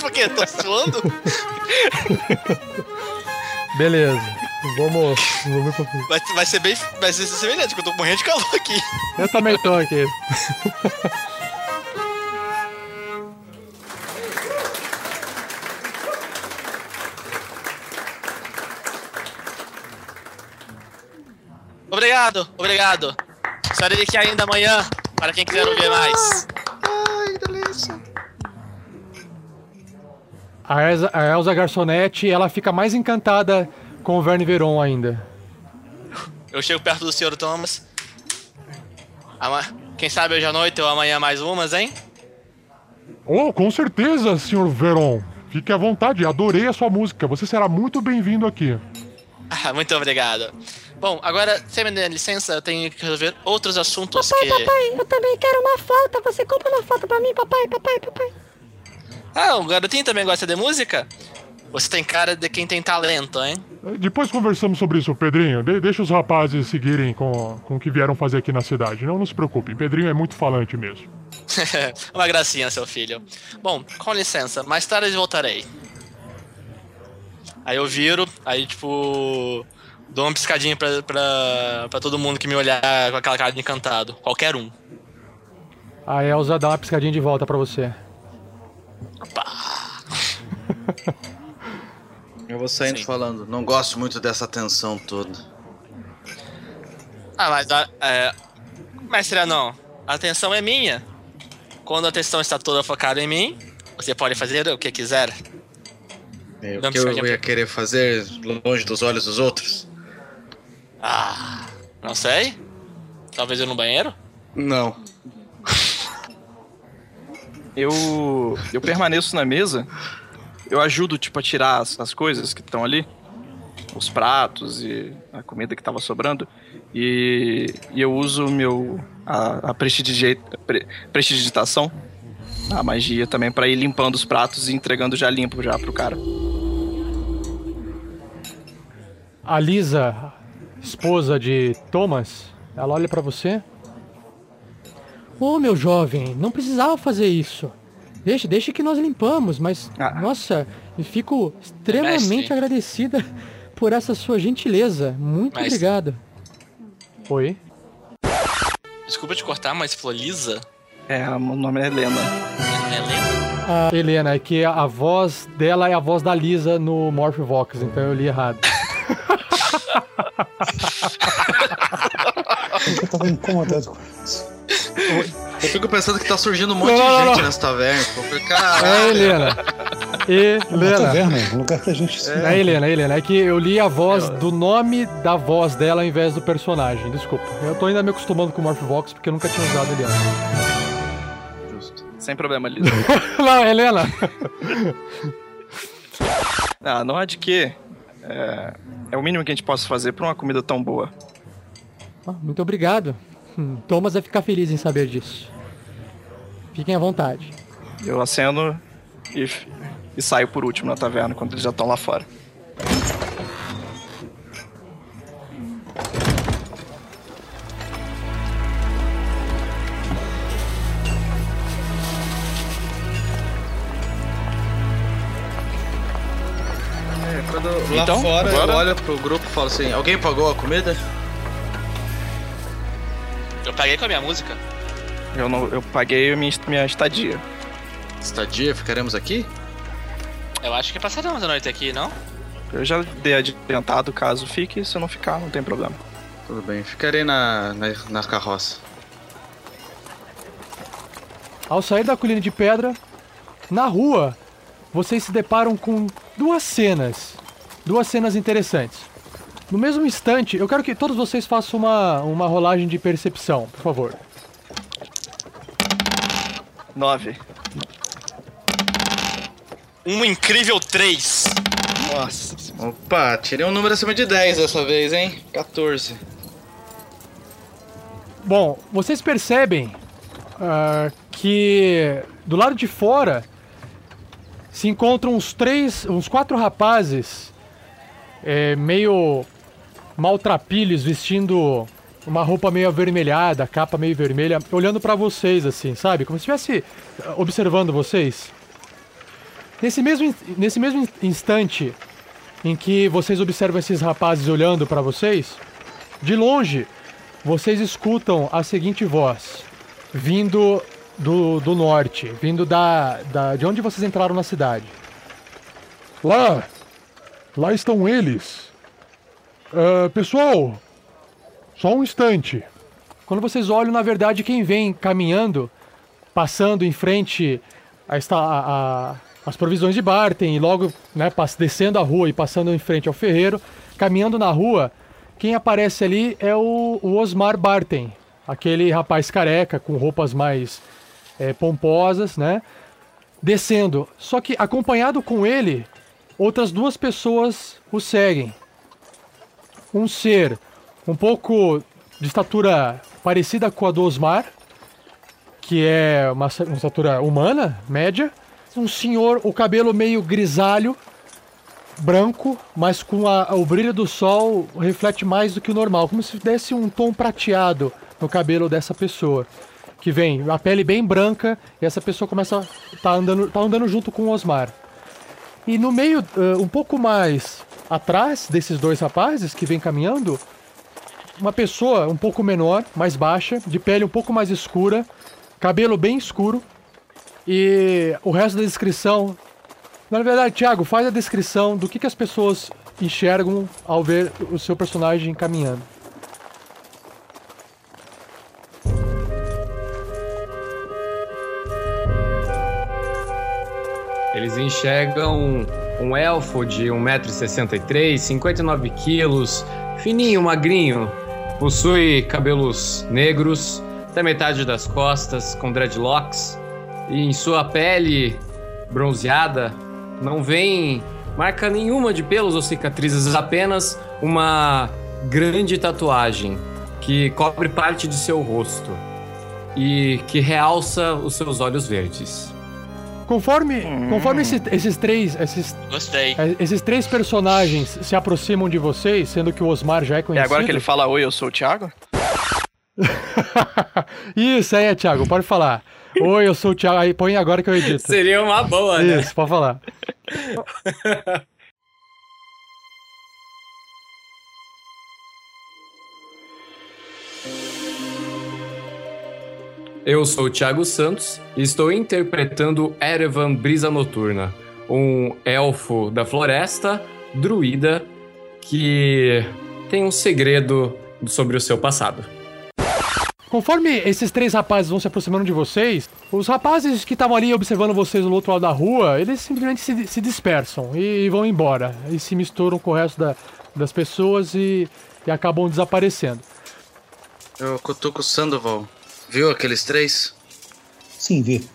Por quê? Tô suando? Beleza, vamos, vamos. Vai, vai ser bem. Vai ser semelhante, porque eu tô morrendo de calor aqui. Eu também tô aqui. Obrigado, obrigado. Estarei aqui ainda amanhã, para quem quiser ouvir mais. Ai, delícia. A Elsa, a Elsa Garçonete, ela fica mais encantada com o Verne Veron ainda. Eu chego perto do Sr. Thomas. Quem sabe hoje à noite ou amanhã mais umas, hein? Oh, com certeza, senhor Veron. Fique à vontade, adorei a sua música. Você será muito bem-vindo aqui. Muito obrigado. Bom, agora, se me der licença, eu tenho que resolver outros assuntos Papai, que. papai, eu também quero uma foto. Você compra uma foto pra mim, papai, papai, papai. Ah, o garotinho também gosta de música? Você tem cara de quem tem talento, hein? Depois conversamos sobre isso, Pedrinho. De- deixa os rapazes seguirem com, com o que vieram fazer aqui na cidade. Não, não se preocupe, Pedrinho é muito falante mesmo. Uma gracinha, seu filho. Bom, com licença, mais tarde voltarei. Aí eu viro, aí tipo. Dou uma piscadinha pra, pra, pra todo mundo que me olhar com aquela cara de encantado. Qualquer um. A Elsa dá uma piscadinha de volta pra você. Eu vou saindo falando, não gosto muito dessa tensão toda. Ah, mas é, mestre não. A atenção é minha. Quando a atenção está toda focada em mim, você pode fazer o que quiser. É, Não o que eu ia querer fazer longe dos olhos dos outros? Ah, não sei. Talvez eu no banheiro? Não. Eu, eu permaneço na mesa. Eu ajudo, tipo, a tirar as, as coisas que estão ali. Os pratos e a comida que tava sobrando. E, e eu uso meu. a, a prestidigitação. A magia também pra ir limpando os pratos e entregando já limpo já pro cara. A Lisa, esposa de Thomas, ela olha pra você. Ô, meu jovem, não precisava fazer isso. Deixa, deixa que nós limpamos, mas, nossa, eu fico extremamente Mestre. agradecida por essa sua gentileza. Muito Mestre. obrigado. Oi? Desculpa te cortar, mas falou Lisa? É, o nome é Helena. Helena? A Helena, é que a voz dela é a voz da Lisa no Morphvox, então eu li errado. Eu tava incomodado com isso. Eu fico pensando que tá surgindo um monte Não, de gente não. nessa taverna. falei, Caralho. É, Helena. Helena. taverna, um lugar pra gente se É, Helena, Helena. É que eu li a voz do nome da voz dela ao invés do personagem. Desculpa. Eu tô ainda me acostumando com o Morphvox porque eu nunca tinha usado ele antes. Justo. Sem problema, Lisa. Não, Helena. Ah, não há de que. É, é o mínimo que a gente possa fazer pra uma comida tão boa. Ah, muito obrigado. Hum, Thomas vai ficar feliz em saber disso. Fiquem à vontade. Eu aceno e, e saio por último na taverna quando eles já estão lá fora. Lá Então, fora eu agora? olho pro grupo e falo assim: alguém pagou a comida? Eu paguei com a minha música. Eu, não, eu paguei a minha, minha estadia. Estadia, ficaremos aqui? Eu acho que passaremos a noite aqui, não? Eu já dei adiantado caso fique, se eu não ficar, não tem problema. Tudo bem, ficarei na, na, na carroça. Ao sair da colina de pedra, na rua, vocês se deparam com duas cenas. Duas cenas interessantes. No mesmo instante, eu quero que todos vocês façam uma, uma rolagem de percepção, por favor. Nove. Um incrível 3. Nossa. Opa, tirei um número acima de 10 dessa vez, hein? 14. Bom, vocês percebem ah, que do lado de fora se encontram uns três, uns quatro rapazes é, meio maltrapilhos, vestindo uma roupa meio avermelhada, capa meio vermelha, olhando pra vocês assim, sabe? Como se estivesse ah, observando vocês. Nesse mesmo, nesse mesmo in- instante em que vocês observam esses rapazes olhando pra vocês, de longe vocês escutam a seguinte voz, vindo do, do norte, vindo da, da, de onde vocês entraram na cidade. Lá! Lá estão eles! Ah, pessoal! Só um instante. Quando vocês olham, na verdade, quem vem caminhando, passando em frente a, esta- a- a- as provisões de Bartem e logo né, descendo a rua e passando em frente ao ferreiro, caminhando na rua, quem aparece ali é o, o Osmar Bartem, aquele rapaz careca com roupas mais eh, pomposas, né? Descendo. Só que acompanhado com ele, outras duas pessoas o seguem. Um ser um pouco de estatura parecida com a do Osmar, que é uma, uma estatura humana, média. Um senhor, o cabelo meio grisalho, branco, mas com a- o brilho do sol reflete mais do que o normal, como se desse um tom prateado no cabelo dessa pessoa. que vem, a pele bem branca, e essa pessoa começa a tá andando, tá andando junto com o Osmar. E no meio, uh, um pouco mais atrás desses dois rapazes que vem caminhando, uma pessoa um pouco menor, mais baixa, de pele um pouco mais escura, cabelo bem escuro. E o resto da descrição. Na verdade, Thiago, faz a descrição do que, que as pessoas enxergam ao ver o seu personagem caminhando. Eles enxergam um elfo de 1,63m, 59kg, fininho, magrinho, possui cabelos negros, até metade das costas, com dreadlocks, e em sua pele bronzeada não vem marca nenhuma de pelos ou cicatrizes, apenas uma grande tatuagem que cobre parte de seu rosto e que realça os seus olhos verdes. Conforme, conforme esse- esses três, esses, Gostei. eh, esses três personagens se aproximam de vocês, sendo que o Osmar já é É conhecido. agora que ele fala oi, eu sou o Thiago? Isso aí, é, Thiago, pode falar. Oi, eu sou o Thiago. Aí põe agora que eu edito. Seria uma boa, né? Isso, pode falar. Eu sou o Thiago Santos e estou interpretando Erevan Brisa Noturna, um elfo da floresta, druida, que tem um segredo sobre o seu passado. Conforme esses três rapazes vão se aproximando de vocês, os rapazes que estavam ali observando vocês no outro lado da rua, eles simplesmente se, se dispersam e, vão embora. E se misturam com o resto da- das pessoas e, e acabam desaparecendo. Eu cutuco o Sandoval. Viu aqueles três? Sim, vi.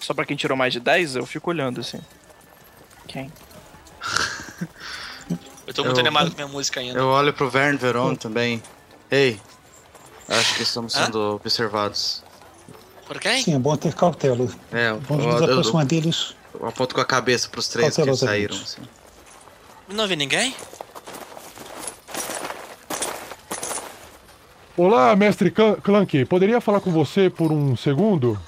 Só pra quem tirou mais de 10, eu fico olhando assim. Quem? Eu tô muito Eu- animado com minha música ainda. Eu olho pro Vern Veron também. Ei, acho que estamos sendo observados. Por quem? Sim, é bom ter cautela. É, Vamos eu, nos eu- aproximar deles. eu aponto com a cabeça pros três que saíram. Assim. Não vi ninguém? Olá, mestre Clan- Clank. Poderia falar com você por um segundo?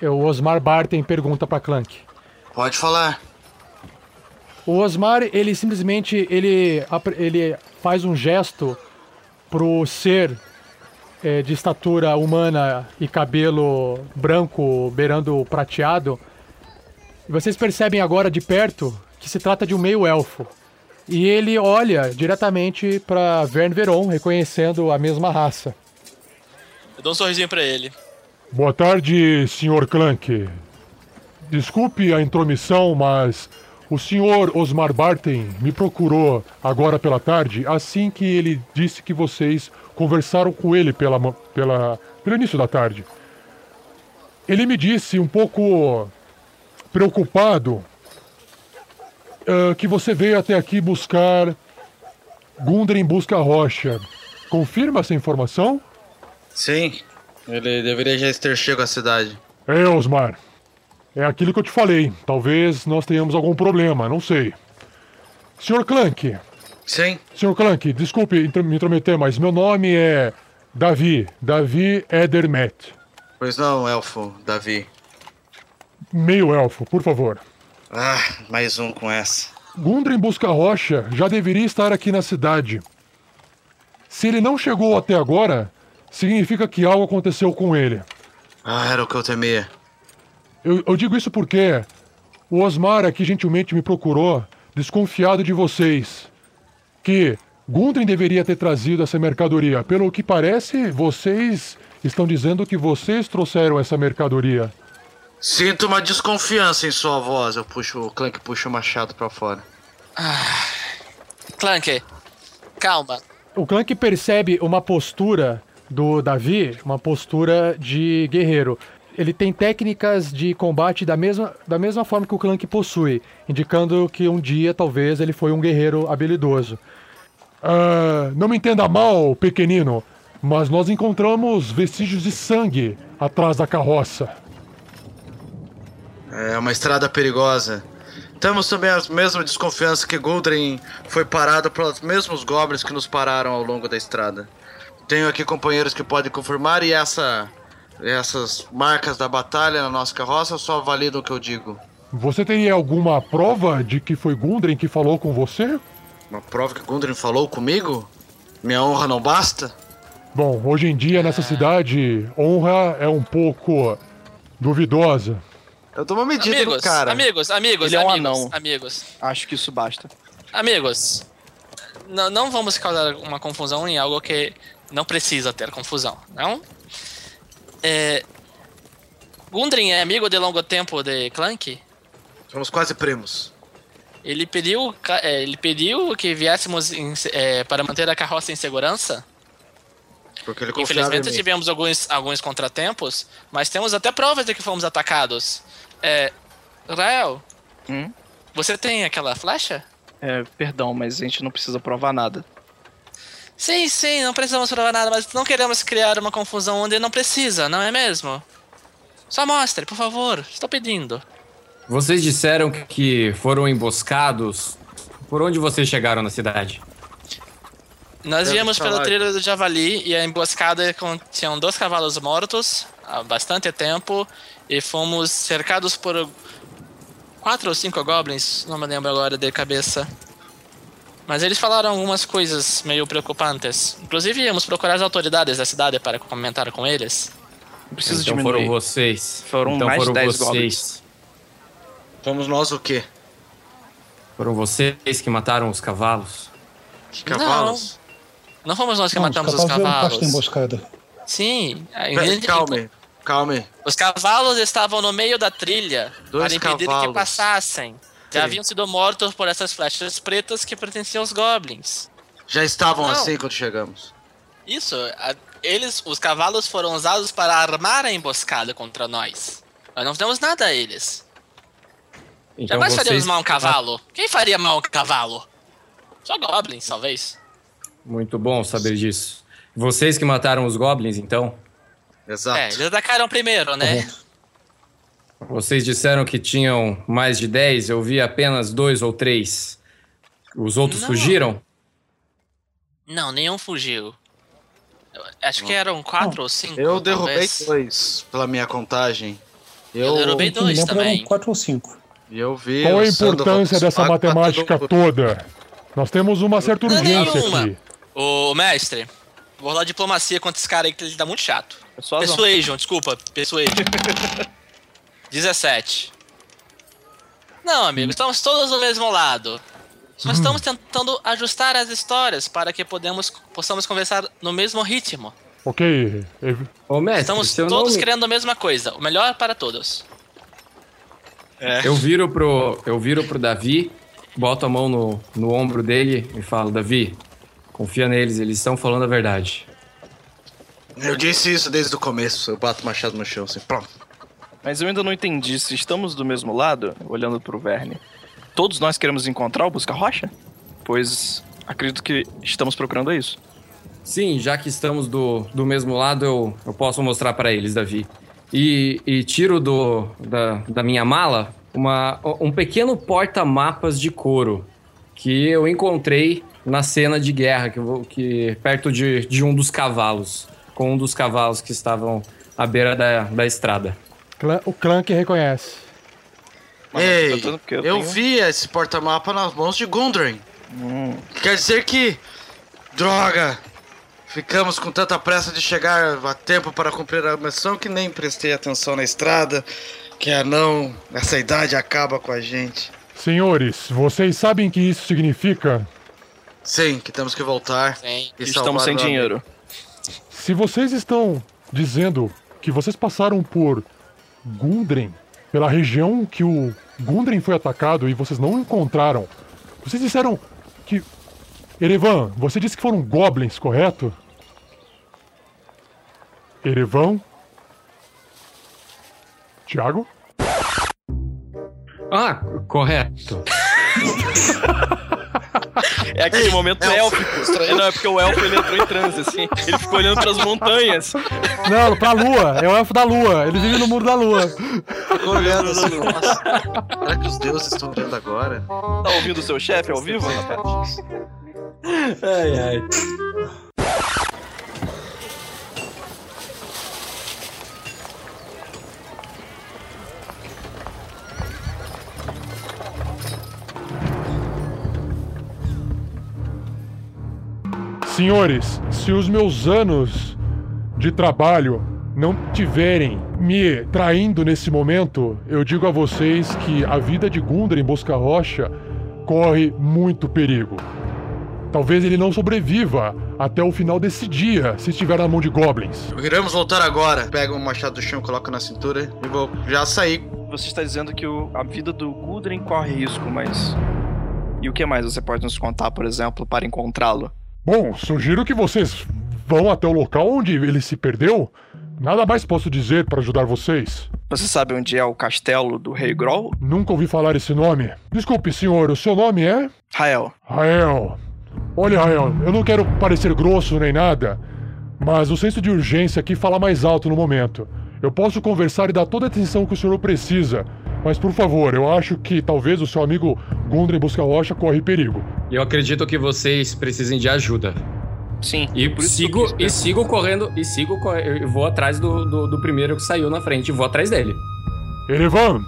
O Osmar Barton pergunta pra Clank. Pode falar. O Osmar, ele simplesmente ele, ele faz um gesto pro ser eh, de estatura humana e cabelo branco beirando o prateado. E vocês percebem agora de perto que se trata de um meio-elfo. E ele olha diretamente para Vern Veron, reconhecendo a mesma raça. Eu dou um sorrisinho pra ele. Boa tarde, Sr. Clank. Desculpe a intromissão, mas o Sr. Osmar Barton me procurou agora pela tarde, assim que ele disse que vocês conversaram com ele pela, pela, pelo início da tarde. Ele me disse um pouco preocupado ah, que você veio até aqui buscar Gundren Busca Rocha. Confirma essa informação? Sim, ele deveria já ter chego à cidade. É, Osmar. É aquilo que eu te falei. Talvez nós tenhamos algum problema, não sei. Sr. Clank. Sim. Sr. Clank, desculpe me intrometer, mas meu nome é Davi. Davi Edermet. Pois não, elfo, Davi. Meio elfo, por favor. Ah, mais um com essa. Gundren Busca Rocha já deveria estar aqui na cidade. Se ele não chegou até agora, significa que algo aconteceu com ele. Ah, era o que eu temia. Eu, eu digo isso porque o Osmar aqui gentilmente me procurou, desconfiado de vocês. Que Gundren deveria ter trazido essa mercadoria. Pelo que parece, vocês estão dizendo que vocês trouxeram essa mercadoria. Sinto uma desconfiança em sua voz. Eu puxo, o Clank puxa o machado pra fora. Clank, calma. O Clank percebe uma postura do Davi, uma postura de guerreiro. Ele tem técnicas de combate da mesma, da mesma forma que o Clank possui, indicando que um dia talvez ele foi um guerreiro habilidoso. Ah, não me entenda mal, pequenino, mas nós encontramos vestígios de sangue atrás da carroça. É uma estrada perigosa. Temos também a mesma desconfiança que Gundren foi parado pelos mesmos goblins que nos pararam ao longo da estrada. Tenho aqui companheiros que podem confirmar e essa essas marcas da batalha na nossa carroça só validam o que eu digo? Você teria alguma prova de que foi Gundren que falou com você? Uma prova que Gundren falou comigo? Minha honra não basta? Bom, hoje em dia nessa cidade, honra é um pouco duvidosa. Eu uma medida amigos, no cara. amigos, amigos, Ele é um amigos, anão. amigos, Acho que isso basta. amigos. Não, não vamos causar uma confusão em algo que não precisa ter confusão, não? É... Gundren é amigo de longo tempo de Clank? Somos quase primos. Ele pediu, é, ele pediu que viéssemos em é, para manter a carroça em segurança. Porque ele Infelizmente mim. tivemos alguns, alguns contratempos, mas temos até provas de que fomos atacados. É, Rael, Hum? você tem aquela flecha? É, perdão, mas a gente não precisa provar nada. Sim, sim, não precisamos provar nada, mas não queremos criar uma confusão onde não precisa, não é mesmo? Só mostre, por favor, estou pedindo. Vocês disseram que foram emboscados. Por onde vocês chegaram na cidade? Nós viemos falar. pelo trilho do Javali e a emboscada tinham dois cavalos mortos há bastante tempo e fomos cercados por quatro ou cinco goblins, não me lembro agora de cabeça. Mas eles falaram algumas coisas meio preocupantes. Inclusive íamos procurar as autoridades da cidade para comentar com eles. Não precisa então diminuir. foram vocês. Foram então mais foram de 10 vocês. goblins. Fomos nós o quê? Foram vocês que mataram os cavalos. Que cavalos? Não fomos nós que Não, matamos os os cavalos emboscada. Sim. a- Pera, calme, calme. Os cavalos estavam no meio da trilha Dois para impedir que cavalos. passassem. Já Sim. haviam sido mortos por essas flechas pretas que pertenciam aos goblins. Já estavam Não. assim quando chegamos. Isso, a- eles, os cavalos foram usados para armar a emboscada contra nós. Nós não fizemos nada a eles. Então Jamais vocês... faríamos mal a um cavalo. Quem faria mal a um cavalo? Só goblins, talvez. Muito bom saber disso. Vocês que mataram os goblins, então? Exato. É, eles atacaram primeiro, né? Vocês disseram que tinham mais de 10, eu vi apenas dois ou três. Os outros Não. fugiram? Não, nenhum fugiu. Eu acho que eram quatro ou cinco. Eu derrubei talvez. dois pela minha contagem. Eu Eu, derrubei dois também. eram quatro ou cinco. e eu vi. Qual a importância dessa matemática toda? Nós temos uma certa Não é urgência aqui. Ô, mestre, vou rolar diplomacia contra esse cara aí que ele tá muito chato. Persuasão. Persuasion, desculpa, persuasion. 17. Não, amigo, estamos todos do mesmo lado. Só estamos tentando ajustar as histórias para que podemos, possamos conversar no mesmo ritmo. Ok. Ô, mestre, Estamos todos não... querendo a mesma coisa, o melhor para todos. Eu viro pro, eu viro pro Davi, boto a mão no, no ombro dele e falo, Davi, confia neles, eles estão falando a verdade. Eu disse isso desde o começo. Eu bato machado no chão assim. Pronto. Mas eu ainda não entendi se estamos do mesmo lado, olhando pro Verne. Todos nós queremos encontrar o Busca Rocha? Pois acredito que estamos procurando isso. Sim, já que estamos do, do mesmo lado, eu, eu posso mostrar para eles, Davi. E, e tiro do, da, da minha mala uma, um pequeno porta-mapas de couro que eu encontrei na cena de guerra, que, que perto de, de um dos cavalos, com um dos cavalos que estavam à beira da, da estrada. Clã- O clã que reconhece. Mas Ei, eu porque eu, eu tenho- vi esse porta-mapa nas mãos de Gundren. Hum, Quer dizer que. Droga! Ficamos com tanta pressa de chegar a tempo para cumprir a missão que nem prestei atenção na estrada. Que é não, essa idade acaba com a gente. Senhores, vocês sabem o que isso significa? Sim, que temos que voltar. Sim. e estamos sem dinheiro. Se vocês estão dizendo que vocês passaram por Gundren, pela região que o Gundren foi atacado e vocês não encontraram, vocês disseram que. Erevan, você disse que foram goblins, correto? Erevan? Tiago? Ah, correto. É aquele momento élfico. É, não, é porque o elfo ele entrou em transe, assim. Ele ficou olhando pras montanhas. Não, pra lua. É o elfo da lua. Ele vive no muro da lua. Fico olhando assim, nossa. Será que os deuses estão vendo agora? Tá ouvindo o seu chefe ao vivo? Ai, ai. Senhores, se os meus anos de trabalho não tiverem me traindo nesse momento, eu digo a vocês que a vida de Gundren em Bosca Rocha corre muito perigo. Talvez ele não sobreviva até o final desse dia, se estiver na mão de goblins. Iremos voltar agora. Pega um machado do chão, coloca na cintura e vou já sair. Você está dizendo que o- a vida do Gudrun corre risco, mas. E o que mais você pode nos contar, por exemplo, para encontrá-lo? Bom, sugiro que vocês vão até o local onde ele se perdeu. Nada mais posso dizer para ajudar vocês. Você sabe onde é o castelo do Rei Groll? Nunca ouvi falar esse nome. Desculpe, senhor, o seu nome é? Rael. Rael. Olha, Rael, eu não quero parecer grosso nem nada, mas o senso de urgência aqui fala mais alto no momento. Eu posso conversar e dar toda a atenção que o senhor precisa, mas por favor, eu acho que talvez o seu amigo Gundren Busca Rocha corre perigo. Eu acredito que vocês precisem de ajuda. Sim. E sigo, e sigo correndo, e sigo correndo. Eu vou atrás do, do, do primeiro que saiu na frente, e vou atrás dele. Erevan,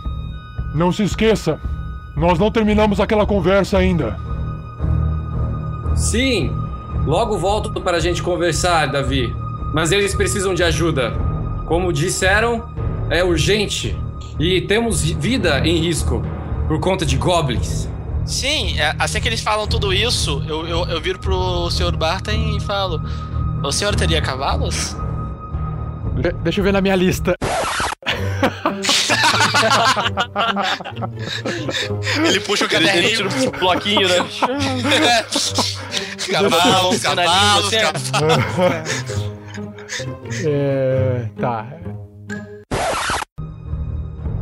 não se esqueça, nós não terminamos aquela conversa ainda. Sim! Logo volto para a gente conversar, Davi. Mas eles precisam de ajuda. Como disseram, é urgente. E temos vida em risco por conta de goblins. Sim, é, assim que eles falam tudo isso, eu, eu, eu viro pro Sr. Barton e falo: O senhor teria cavalos? De- deixa eu ver na minha lista. Ele puxa o Ele, ele caderninho. tira o bloquinho, né? cavalos, cavalos, cavalos. É. Tá.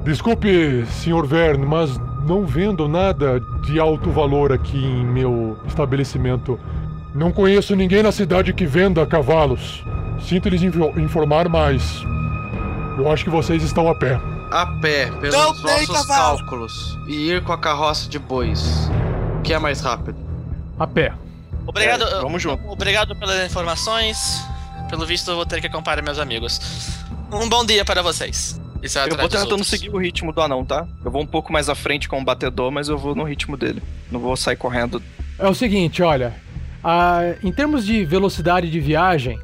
Desculpe, senhor Verne, mas não vendo nada de alto valor aqui em meu estabelecimento. Não conheço ninguém na cidade que venda cavalos. Sinto lhes info- informar, mas eu acho que vocês estão a pé. A pé, pelos Não nossos cálculos. E ir com a carroça de bois. O que é mais rápido? A pé. Obrigado, É, vamos junto. obrigado pelas informações. Pelo visto, eu vou ter que acompanhar meus amigos. Um bom dia para vocês. É Eu vou tentando seguir o ritmo do anão, tá? Eu vou um pouco mais à frente com o batedor, mas eu vou no ritmo dele. Não vou sair correndo. É o seguinte, olha. a- em termos de velocidade de viagem,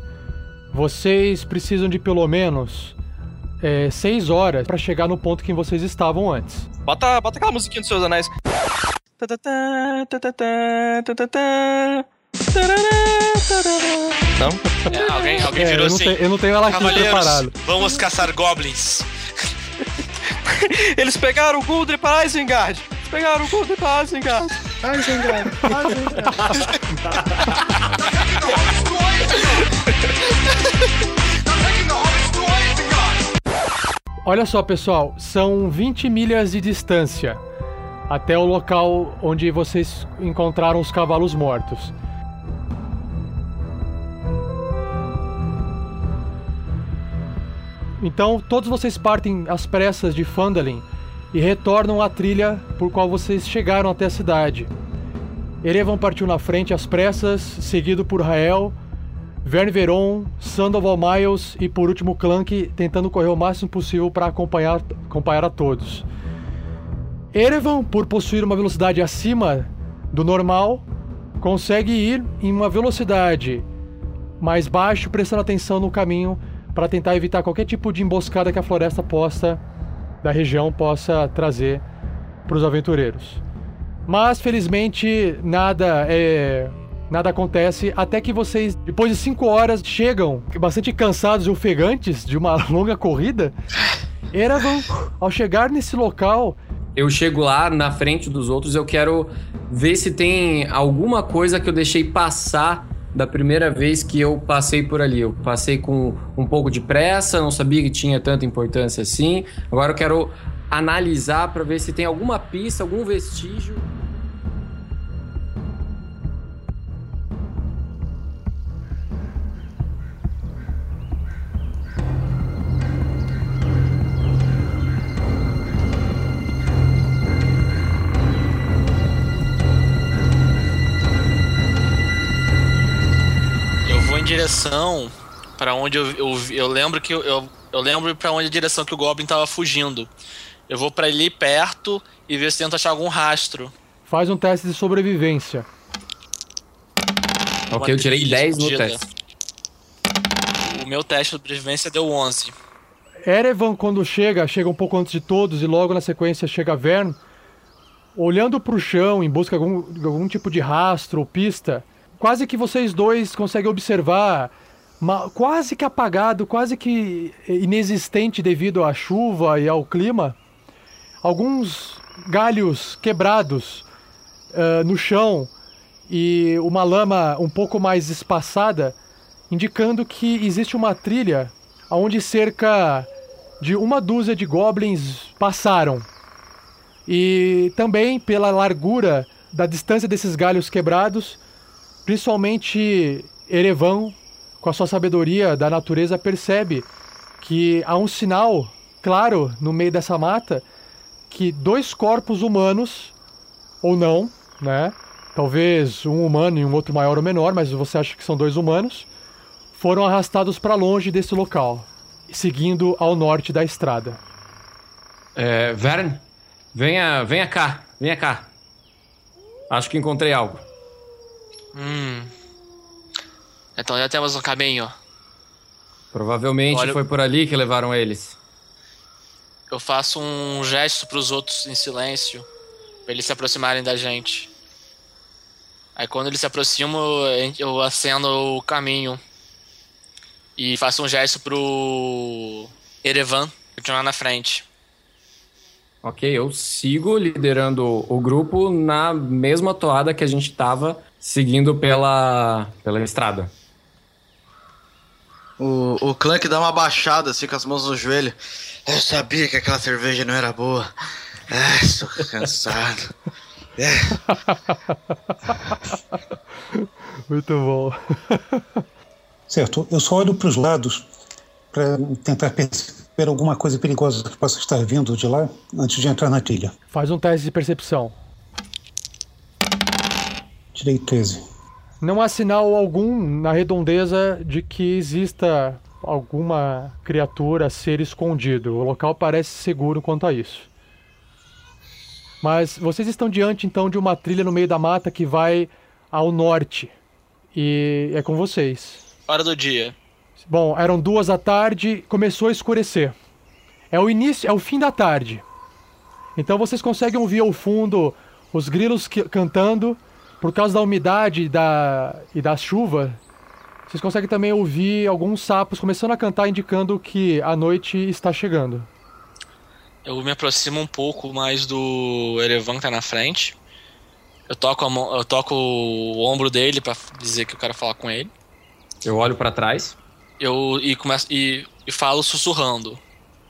vocês precisam de pelo menos é, seis horas para chegar no ponto que vocês estavam antes. Bota, bota aquela musiquinha dos seus anéis. Não? É, alguém alguém É, virou eu, não assim. tenho, eu não tenho ela aqui Cavaleiros, preparada. vamos caçar goblins. Eles pegaram o Guldre para Isengard! Eles pegaram o Guldre para Isengard! Isengard! Olha só, pessoal, são 20 milhas de distância até o local onde vocês encontraram os cavalos mortos. Então, todos vocês partem às pressas de Fandalin e retornam à trilha por qual vocês chegaram até a cidade. Erevan partiu na frente às pressas, seguido por Rael, Verne Veron, Sandoval Miles e por último Clank tentando correr o máximo possível para acompanhar, acompanhar a todos. Erevan, por possuir uma velocidade acima do normal, consegue ir em uma velocidade mais baixa, prestando atenção no caminho para tentar evitar qualquer tipo de emboscada que a floresta possa da região possa trazer para os aventureiros. Mas felizmente nada é nada acontece até que vocês, depois de cinco horas, chegam bastante cansados e ofegantes de uma longa corrida. Eravan, ao chegar nesse local, Eu chego lá na frente dos outros, eu quero ver se tem alguma coisa que eu deixei passar da primeira vez que eu passei por ali. Eu passei com um pouco de pressa, não sabia que tinha tanta importância assim. Agora eu quero analisar para ver se tem alguma pista, algum vestígio. Direção pra onde eu, eu, eu lembro que eu, eu, eu lembro para onde a direção que o Goblin tava fugindo. Eu vou pra ali perto e ver se tento achar algum rastro. faz um teste de sobrevivência. Ok, eu tirei 10 no teste. O meu teste de sobrevivência deu 11. Erevan, quando chega, chega um pouco antes de todos e logo na sequência chega Vern. Olhando para o chão em busca de algum, de algum tipo de rastro ou pista, quase que vocês dois conseguem observar, quase que apagado, quase que inexistente devido à chuva e ao clima, alguns galhos quebrados ah, no chão e uma lama um pouco mais espaçada, indicando que existe uma trilha onde cerca de uma dúzia de goblins passaram. E também pela largura da distância desses galhos quebrados, principalmente Erevan, com a sua sabedoria da natureza, percebe que há um sinal claro no meio dessa mata que dois corpos humanos, ou não, né? Talvez um humano e um outro maior ou menor, mas você acha que são dois humanos, foram arrastados para longe desse local, seguindo ao norte da estrada. É, Vern, venha, venha cá, venha cá. Acho que encontrei algo. Hum. Então já temos um caminho. Provavelmente Olha- foi por ali que levaram eles. Eu faço um gesto pros outros em silêncio, pra eles se aproximarem da gente. Aí quando eles se aproximam, eu acendo o caminho. E faço um gesto pro Erevan continuar na frente. Ok, eu sigo liderando o grupo na mesma toada que a gente tava seguindo pela, pela estrada. O, o Clank dá uma baixada assim com as mãos no joelho. Eu sabia que aquela cerveja não era boa. Estou cansado. É. Muito bom. Certo, eu só olho para os lados para tentar perceber alguma coisa perigosa que possa estar vindo de lá antes de entrar na trilha. Faz um teste de percepção. Tirei 13. Não há sinal algum na redondeza de que exista alguma criatura, ser escondido. O local parece seguro quanto a isso. Mas vocês estão diante então de uma trilha no meio da mata que vai ao norte. E é com vocês. Hora do dia. Bom, eram duas da tarde, começou a escurecer. É o início, é o fim da tarde. Então vocês conseguem ouvir ao fundo os grilos que- cantando por causa da umidade e da, e da chuva. Vocês conseguem também ouvir alguns sapos começando a cantar, indicando que a noite está chegando. Eu me aproximo um pouco mais do Erevan que tá na frente. Eu toco, a mão, eu toco o ombro dele pra dizer que eu quero falar com ele. Eu olho pra trás. Eu e começo e, e falo sussurrando.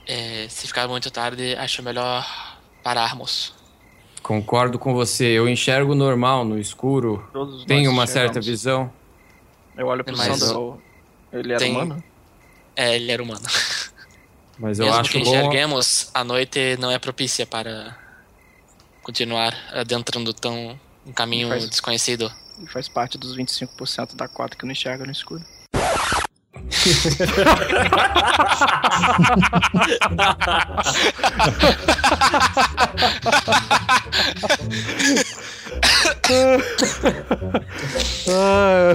É, se ficar muito tarde, acho melhor pararmos. Concordo com você. Eu enxergo normal no escuro. Todos Tenho uma enxergamos. certa visão. Eu olho pro Mas- Sandro. Ele era Tem- humano? É, ele era humano. Mas eu Mesmo acho que bom. enxerguemos, a noite não é propícia para continuar adentrando tão um caminho Faz- desconhecido. E faz parte dos 25% da cota que não enxerga no escuro. Ah.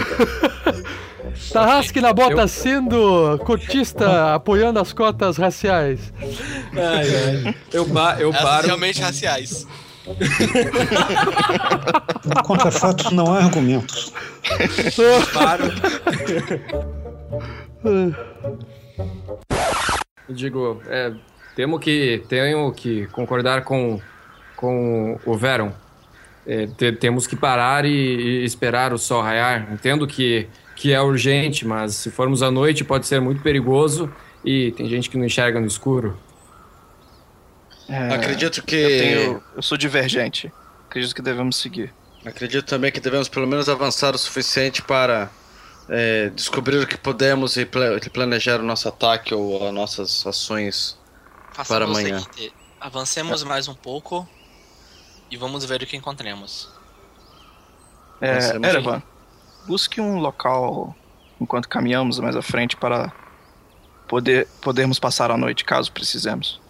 Tarrasque na bota sendo cotista apoiando as cotas raciais. Eu, pa- eu Elas paro. realmente raciais. Contra fatos não há argumentos. paro. Eu digo, é, temo que, tenho que concordar com, com o Veron. É, te- temos que parar e, e esperar o sol raiar. Entendo que, que é urgente, mas se formos à noite pode ser muito perigoso e tem gente que não enxerga no escuro. É, Acredito que. Eu, tenho, eu sou divergente. Acredito que devemos seguir. Acredito também que devemos pelo menos avançar o suficiente para é, descobrir o que podemos e pla- planejar o nosso ataque ou as nossas ações para Façamos amanhã. seguinte, avancemos mais um pouco e vamos ver o que encontremos. É, Erevan, busque um local enquanto caminhamos mais à frente para poder, podermos passar a noite caso precisemos.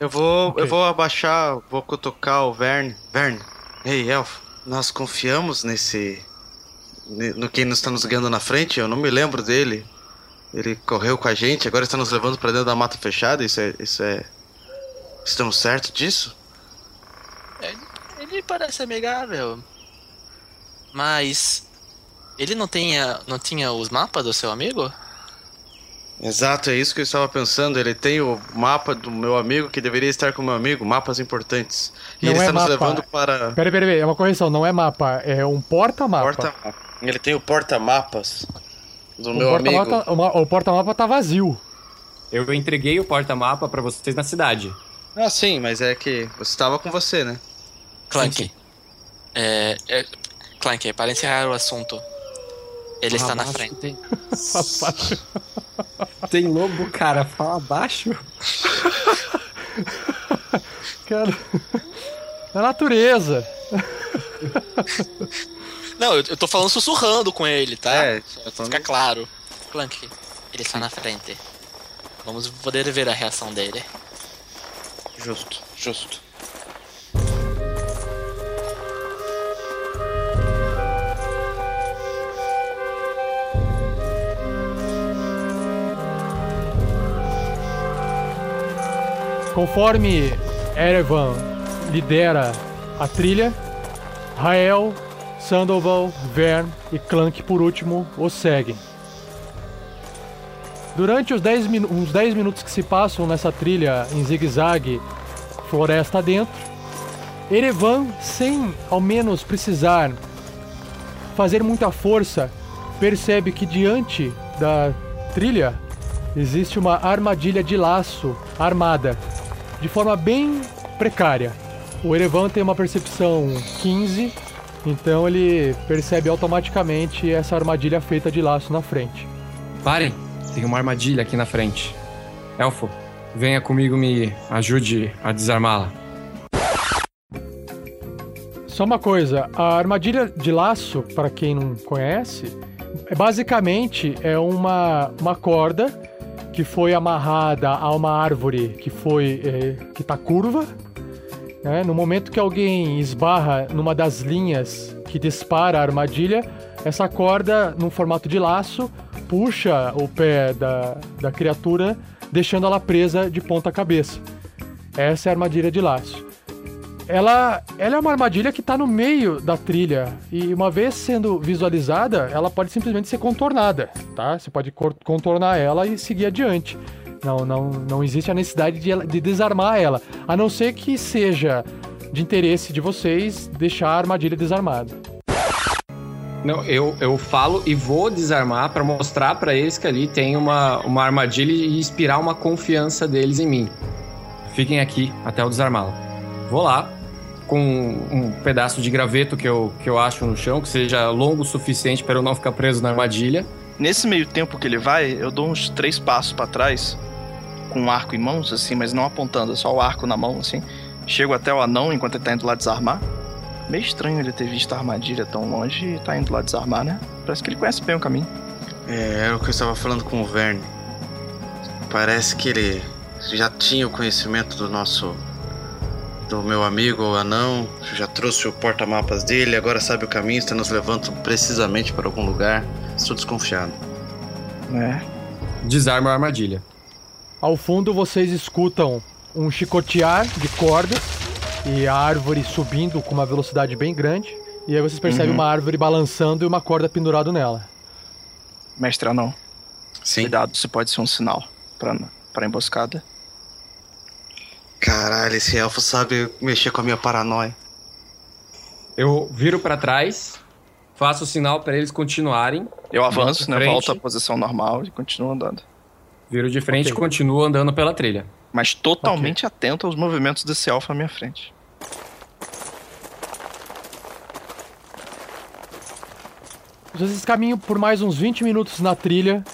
Eu vou, Ok. eu vou abaixar, vou cutucar o Vern. Vern, ei, Elfo, nós confiamos nesse no quem nos está nos guiando na frente? Eu não me lembro dele. Ele correu com a gente, agora está nos levando para dentro da mata fechada. Isso é, isso é. Estamos certos disso? É, ele parece amigável. Mas ele não tinha, não tinha os mapas do seu amigo? Exato, é isso que eu estava pensando. Ele tem o mapa do meu amigo que deveria estar com o meu amigo, mapas importantes. E Não ele é está nos mapa. levando para. Peraí, peraí, peraí, é uma correção, não é mapa, é um porta-mapa. Porta Ele tem o porta-mapas do O meu amigo. porta-mapa o ma- o porta-mapa tá vazio. Eu entreguei o porta-mapa pra vocês na cidade. Ah, sim, mas é que você estava com você, né? Clank. É, é, Clank, para encerrar o assunto. Ele está na frente. Tem... tem lobo, cara. Fala abaixo. Cara, é natureza. Não, eu, eu tô falando sussurrando com ele, tá? É, Só Fica claro. Clank, ele está na frente. Vamos poder ver a reação dele. Justo, justo. Conforme Erevan lidera a trilha, Rael, Sandoval, Vern e Clank, por último, o seguem. Durante os 10 minu- uns 10 minutos que se passam nessa trilha em zigue-zague, floresta dentro, Erevan, sem ao menos precisar fazer muita força, percebe que diante da trilha existe uma armadilha de laço armada, de forma bem precária. O Erevan tem uma percepção 15, então ele percebe automaticamente essa armadilha feita de laço na frente. Parem, tem uma armadilha aqui na frente. Elfo, venha comigo me ajude a desarmá-la. Só uma coisa, a armadilha de laço, para quem não conhece, é basicamente é uma, uma corda que foi amarrada a uma árvore que foi eh, que está curva. Né? No momento que alguém esbarra numa das linhas que dispara a armadilha, essa corda, num formato de laço, puxa o pé da, da criatura, deixando ela presa de ponta cabeça. Essa é a armadilha de laço ela, ela é uma armadilha que está no meio da trilha e uma vez sendo visualizada, ela pode simplesmente ser contornada, tá? Você pode contornar ela e seguir adiante. Não, não, não existe a necessidade de, de desarmar ela, a não ser que seja de interesse de vocês deixar a armadilha desarmada. Não, eu, eu falo e vou desarmar pra mostrar pra eles que ali tem uma, uma armadilha e inspirar uma confiança deles em mim. Fiquem aqui até eu desarmá-la. Vou lá com um pedaço de graveto que eu, que eu acho no chão, que seja longo o suficiente para eu não ficar preso na armadilha. Nesse meio tempo que ele vai, eu dou uns três passos pra trás, com um arco em mãos, assim, mas não apontando, só o arco na mão, assim. Chego até o anão enquanto ele tá indo lá desarmar. Meio estranho ele ter visto a armadilha tão longe e tá indo lá desarmar, né? Parece que ele conhece bem o caminho. É, era o que eu estava falando com o Verne. Parece que ele já tinha o conhecimento do nosso. do meu amigo o anão, já trouxe o porta-mapas dele, agora sabe o caminho, está nos levando precisamente para algum lugar. Estou desconfiado. É. Desarma a armadilha. Ao fundo vocês escutam um chicotear de cordas e a árvore subindo com uma velocidade bem grande. E aí vocês percebem Uhum. uma árvore balançando e uma corda pendurada nela. Mestre anão. Sim. Cuidado, isso pode ser um sinal pra, pra emboscada. Caralho, esse elfo sabe mexer com a minha paranoia. Eu viro pra trás, faço o sinal pra eles continuarem. Eu avanço, né? Volto à posição normal e continuo andando. Viro de frente e continuo andando pela trilha. Mas totalmente atento aos movimentos desse elfo à minha frente. Vocês caminham por mais uns 20 minutos na trilha,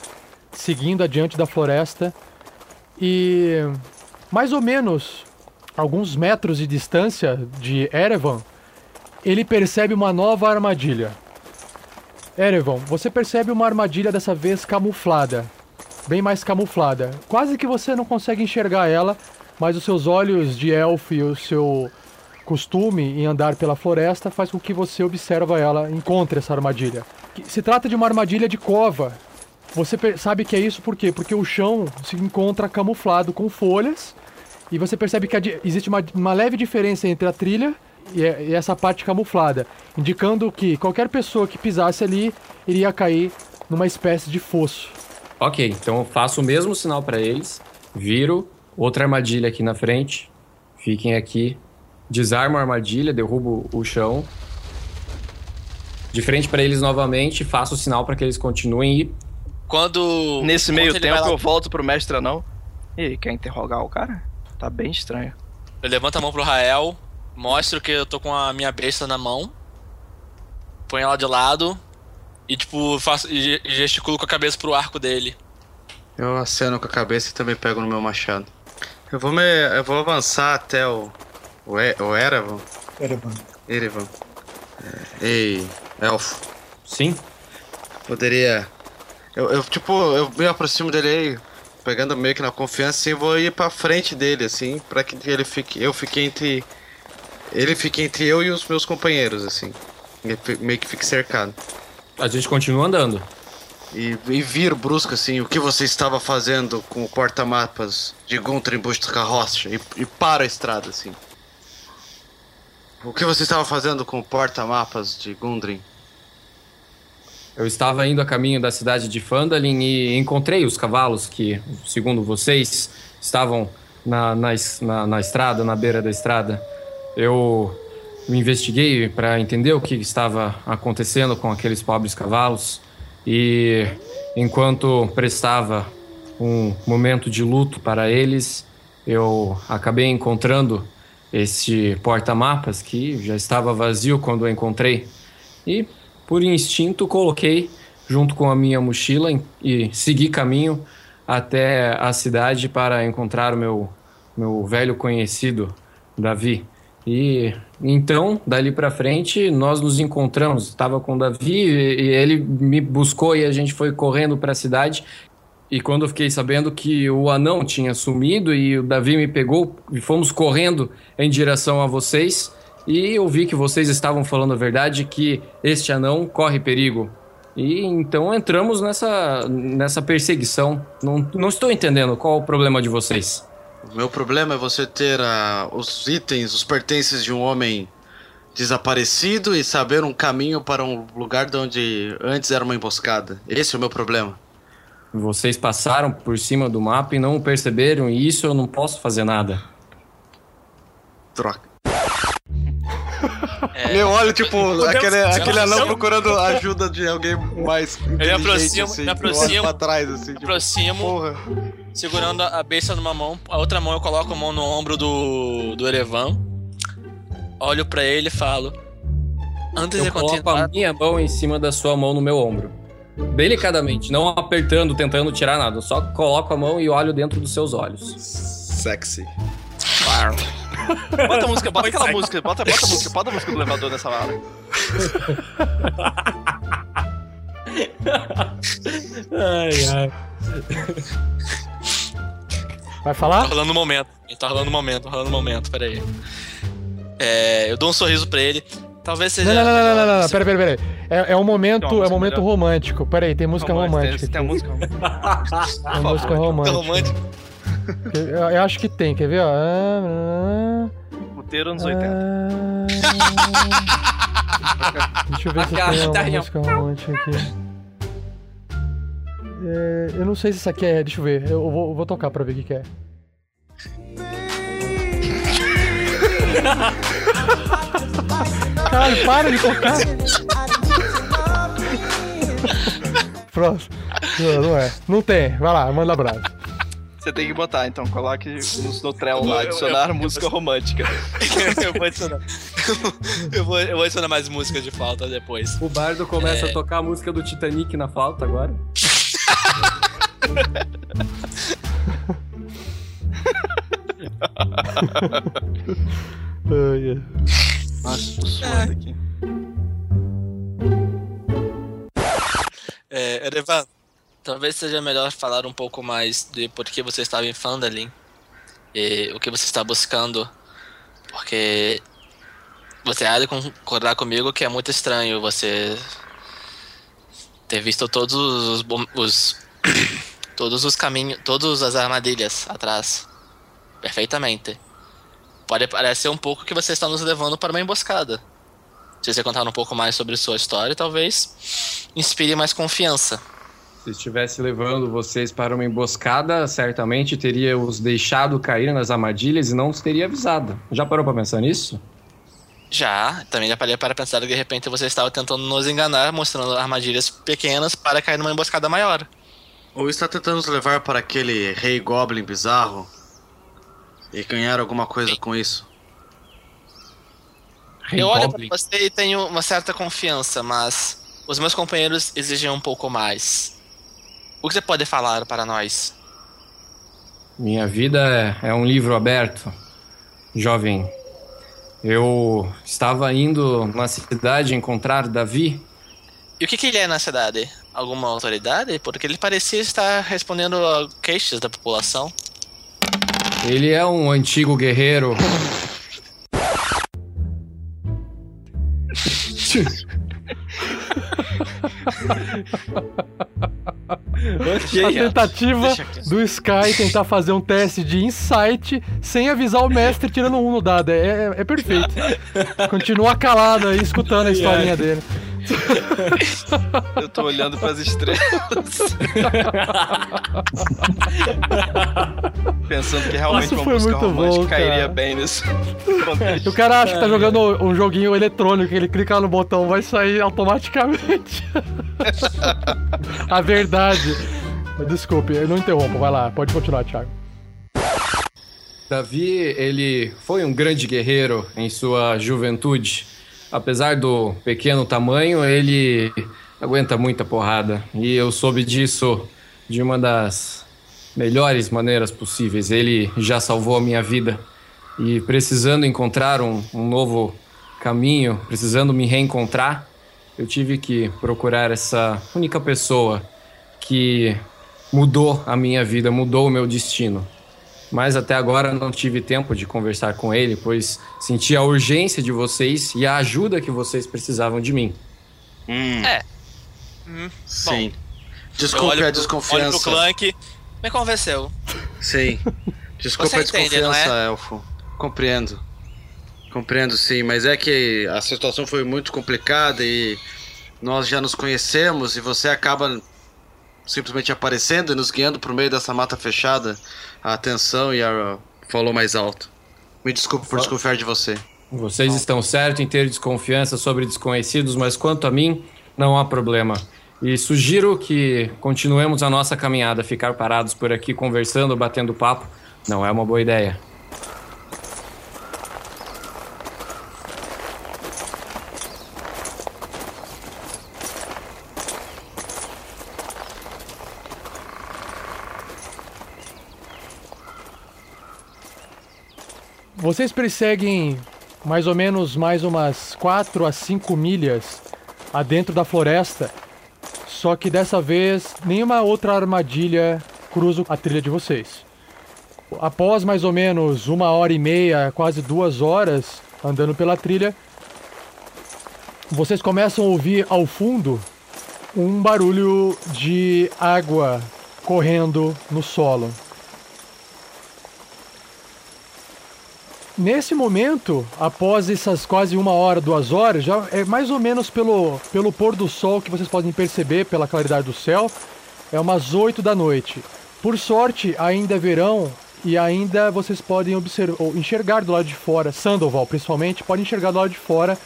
seguindo adiante da floresta. E mais ou menos alguns metros de distância de Erevan, ele percebe uma nova armadilha. Erevan, você percebe uma armadilha dessa vez camuflada, bem mais camuflada. Quase que você não consegue enxergar ela, mas os seus olhos de elfo e o seu costume em andar pela floresta faz com que você observa ela, encontre essa armadilha. Se trata de uma armadilha de cova. Você sabe que é isso por quê? Porque o chão se encontra camuflado com folhas e você percebe que existe uma, uma leve diferença entre a trilha e, e essa parte camuflada, indicando que qualquer pessoa que pisasse ali iria cair numa espécie de fosso. Ok, então eu faço o mesmo sinal pra eles, viro outra armadilha aqui na frente, fiquem aqui, desarmo a armadilha, derrubo o chão, de frente pra eles novamente, faço o sinal pra que eles continuem e Quando. Nesse quando meio tempo lá- eu volto pro mestre anão. E quer interrogar o cara? Tá bem estranho. Eu levanto a mão pro Rael, mostro que eu tô com a minha besta na mão, ponho ela de lado e, tipo, faço, e ge- e gesticulo com a cabeça pro arco dele. Eu aceno com a cabeça e também pego no meu machado. Eu vou me. Eu vou avançar até o. O, e, o Erevan. Erevan. Erevan. É, ei, elfo. Sim? Poderia. Eu, eu, tipo, eu me aproximo dele aí, pegando meio que na confiança, assim, vou ir pra frente dele, assim, pra que ele fique. Eu fique entre. Ele fique entre eu e os meus companheiros, assim. Meio que fique cercado. A gente continua andando. E, e viro brusco assim, o que você estava fazendo com o porta-mapas de Gunter em busca da carroça e, e para a estrada assim. O que você estava fazendo com o porta-mapas de Gundren? Eu estava indo a caminho da cidade de Fandalin e encontrei os cavalos que, segundo vocês, estavam na, na, na, na estrada, na beira da estrada. Eu me investiguei para entender o que estava acontecendo com aqueles pobres cavalos e, enquanto prestava um momento de luto para eles, eu acabei encontrando esse porta-mapas que já estava vazio quando eu encontrei. E por instinto coloquei junto com a minha mochila e segui caminho até a cidade para encontrar o meu, meu velho conhecido, Davi. E então, dali para frente, nós nos encontramos. Estava com o Davi e, e ele me buscou e a gente foi correndo para a cidade. E quando eu fiquei sabendo que o anão tinha sumido e o Davi me pegou e fomos correndo em direção a vocês, e eu vi que vocês estavam falando a verdade que este anão corre perigo. E então entramos nessa, nessa perseguição. Não, não estou entendendo qual o problema de vocês. Meu problema é você ter ah, os itens, os pertences de um homem desaparecido e saber um caminho para um lugar de onde antes era uma emboscada. Esse é o meu problema. Vocês passaram por cima do mapa e não perceberam, e isso eu não posso fazer nada. Troca. Eu olho, tipo, aquele, aquele anão procurando ajuda de alguém mais Eu me inteligente, aproximo, assim, aproximo, olho pra trás, assim, me tipo, aproximo, segurando a besta numa mão, a outra mão eu coloco a mão no ombro do, do Erevan, olho pra ele e falo, antes Eu de coloco continuar, a minha mão em cima da sua mão no meu ombro. Delicadamente, não apertando, tentando tirar nada. Só coloco a mão e olho dentro dos seus olhos. Sexy. Bota a música, bota aquela música, bota, bota a música, bota a música do elevador nessa hora. Ai, ai. Vai falar? Tá rolando um momento. Tá rolando um momento, tá rolando um momento, peraí. É, eu dou um sorriso pra ele. Talvez seja. Não, não, não, não, não, não, não, melhor- pera, pera, pera. É, é um momento, é um música momento romântico. Peraí, tem música romântica. Tem música Tem música romântica. romântica. Eu, eu acho que tem, quer ver? Ó. Ah, Puteiro anos ah, 80. Deixa eu ver se tem uma guitarrinha. música romântica aqui. É, eu não sei se isso aqui é. Deixa eu ver. Eu vou, eu vou tocar pra ver o que, que é. Cara, para de tocar. Próximo. Não, não é. Não tem. Vai lá, manda abraço. Você tem que botar, então, coloque no, no trelo lá, Eu- eu- adicionar eu- música romântica. eu vou adicionar. eu, vou, eu vou adicionar mais música de falta depois. O bardo começa É. a tocar a música do Titanic na flauta agora. Ai, ai. Nossa, tô suando aqui. É, Erevan, talvez seja melhor falar um pouco mais de por que você estava em Fandalin e o que você está buscando, porque Você há de concordar comigo que é muito estranho você ter visto todos os, os todos os caminhos, todas as armadilhas atrás. Perfeitamente. Pode parecer um pouco que você está nos levando para uma emboscada. Se você contar um pouco mais sobre sua história, talvez inspire mais confiança. Se estivesse levando vocês para uma emboscada, certamente teria os deixado cair nas armadilhas e não os teria avisado. Já parou pra pensar nisso? Já, também já parei para pensar que de repente você estava tentando nos enganar, mostrando armadilhas pequenas para cair numa emboscada maior. Ou está tentando nos levar para aquele rei goblin bizarro e ganhar alguma coisa com isso? Eu olho para você e tenho uma certa confiança, mas os meus companheiros exigem um pouco mais. O que você pode falar para nós? Minha vida é, é um livro aberto, jovem. Eu estava indo na cidade encontrar Davi. E o que, que ele é na cidade? Alguma autoridade? Porque ele parecia estar respondendo a queixas da população. Ele é um antigo guerreiro. a tentativa do Sky tentar fazer um teste de insight sem avisar o mestre tirando um no dado. É, é, é perfeito. Continua calado aí, escutando a historinha dele. Eu tô olhando pras estrelas. Pensando que realmente Isso uma foi música muito romântica bom, cairia cara. bem nesse O cara acha que tá jogando um joguinho eletrônico, ele clica no botão, vai sair automaticamente. a verdade. Desculpe, eu não interrompo, vai lá, pode continuar, Thiago. Davi, ele foi um grande guerreiro em sua juventude. Apesar do pequeno tamanho, ele aguenta muita porrada. E eu soube disso de uma das melhores maneiras possíveis. Ele já salvou a minha vida. E precisando encontrar um, um novo caminho, precisando me reencontrar, eu tive que procurar essa única pessoa que mudou a minha vida, mudou o meu destino mas até agora não tive tempo de conversar com ele, pois senti a urgência de vocês e a ajuda que vocês precisavam de mim. É. Hum, Sim. bom. Desculpe a pro- desconfiança. Olho pro Clank. Me convenceu. Sim. Desculpa Você a entende, não desconfiança, é? Elfo. Compreendo. Compreendo sim, mas é que a situação foi muito complicada e nós já nos conhecemos e você acaba simplesmente aparecendo e nos guiando por meio dessa mata fechada. A atenção e a falou mais alto. Me desculpe por desconfiar de você. Vocês estão certos em ter desconfiança sobre desconhecidos, mas quanto a mim, não há problema. E sugiro que continuemos a nossa caminhada. Ficar parados por aqui conversando, batendo papo, não é uma boa ideia. Vocês perseguem mais ou menos mais umas 4 a 5 milhas adentro da floresta. Só que dessa vez nenhuma outra armadilha cruza a trilha de vocês. Após mais ou menos uma hora e meia, quase duas horas andando pela trilha, vocês começam a ouvir ao fundo um barulho de água correndo no solo. Nesse momento, após essas quase uma hora, duas horas, já é mais ou menos pelo, pelo pôr do sol que vocês podem perceber pela claridade do céu, é umas 8 da noite. Por sorte, ainda é verão e ainda vocês podem observar, enxergar do lado de fora, Sandoval principalmente, pode enxergar do lado de fora,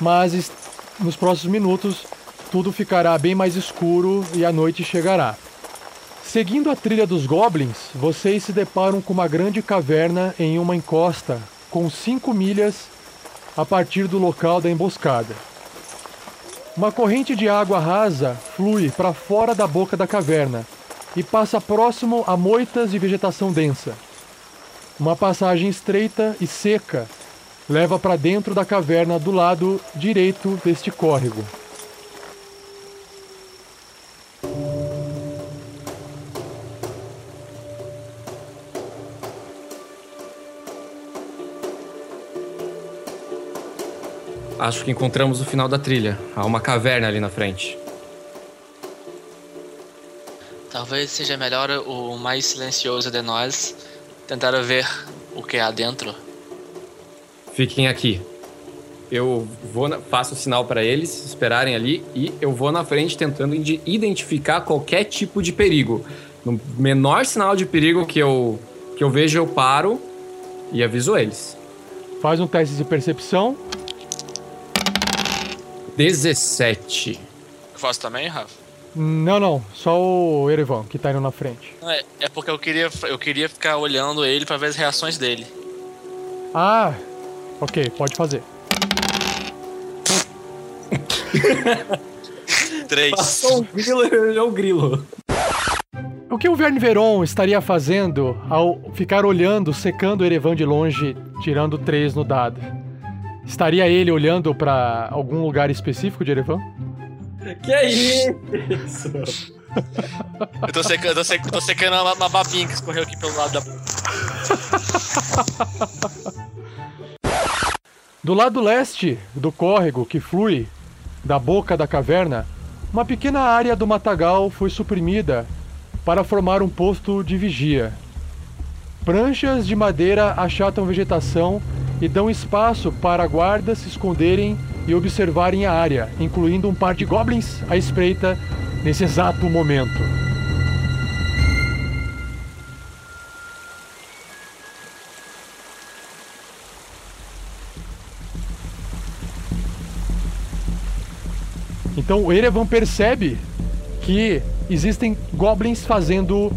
mas nos próximos minutos tudo ficará bem mais escuro e a noite chegará. Seguindo a trilha dos goblins, vocês se deparam com uma grande caverna em uma encosta, com 5 milhas a partir do local da emboscada. Uma corrente de água rasa flui para fora da boca da caverna e passa próximo a moitas de vegetação densa. Uma passagem estreita e seca leva para dentro da caverna do lado direito deste córrego. Acho que encontramos o final da trilha. Há uma caverna ali na frente. Talvez seja melhor o mais silencioso de nós tentar ver o que há dentro. Fiquem aqui. Eu vou na, faço o sinal para eles esperarem ali e eu vou na frente tentando identificar qualquer tipo de perigo. No menor sinal de perigo que eu que eu vejo, eu paro e aviso eles. Faz um teste de percepção. 17. Eu faço também, Rafa? Não, não. Só o Erevan, que tá indo na frente. É, é porque eu queria, eu queria ficar olhando ele pra ver as reações dele. Ah, ok, pode fazer. Três. Passou um grilo, é o grilo. O que o Verne Veron estaria fazendo ao ficar olhando, secando o Erevan de longe, tirando três no dado? Estaria ele olhando pra algum lugar específico de Erevan? Que é isso? Eu tô secando, tô secando, tô secando uma, uma babinha que escorreu aqui pelo lado da. Do lado leste do córrego que flui da boca da caverna, uma pequena área do matagal foi suprimida para formar um posto de vigia. Pranchas de madeira achatam vegetação e dão espaço para guardas se esconderem e observarem a área, incluindo um par de goblins à espreita nesse exato momento. Então Erevan percebe que existem goblins fazendo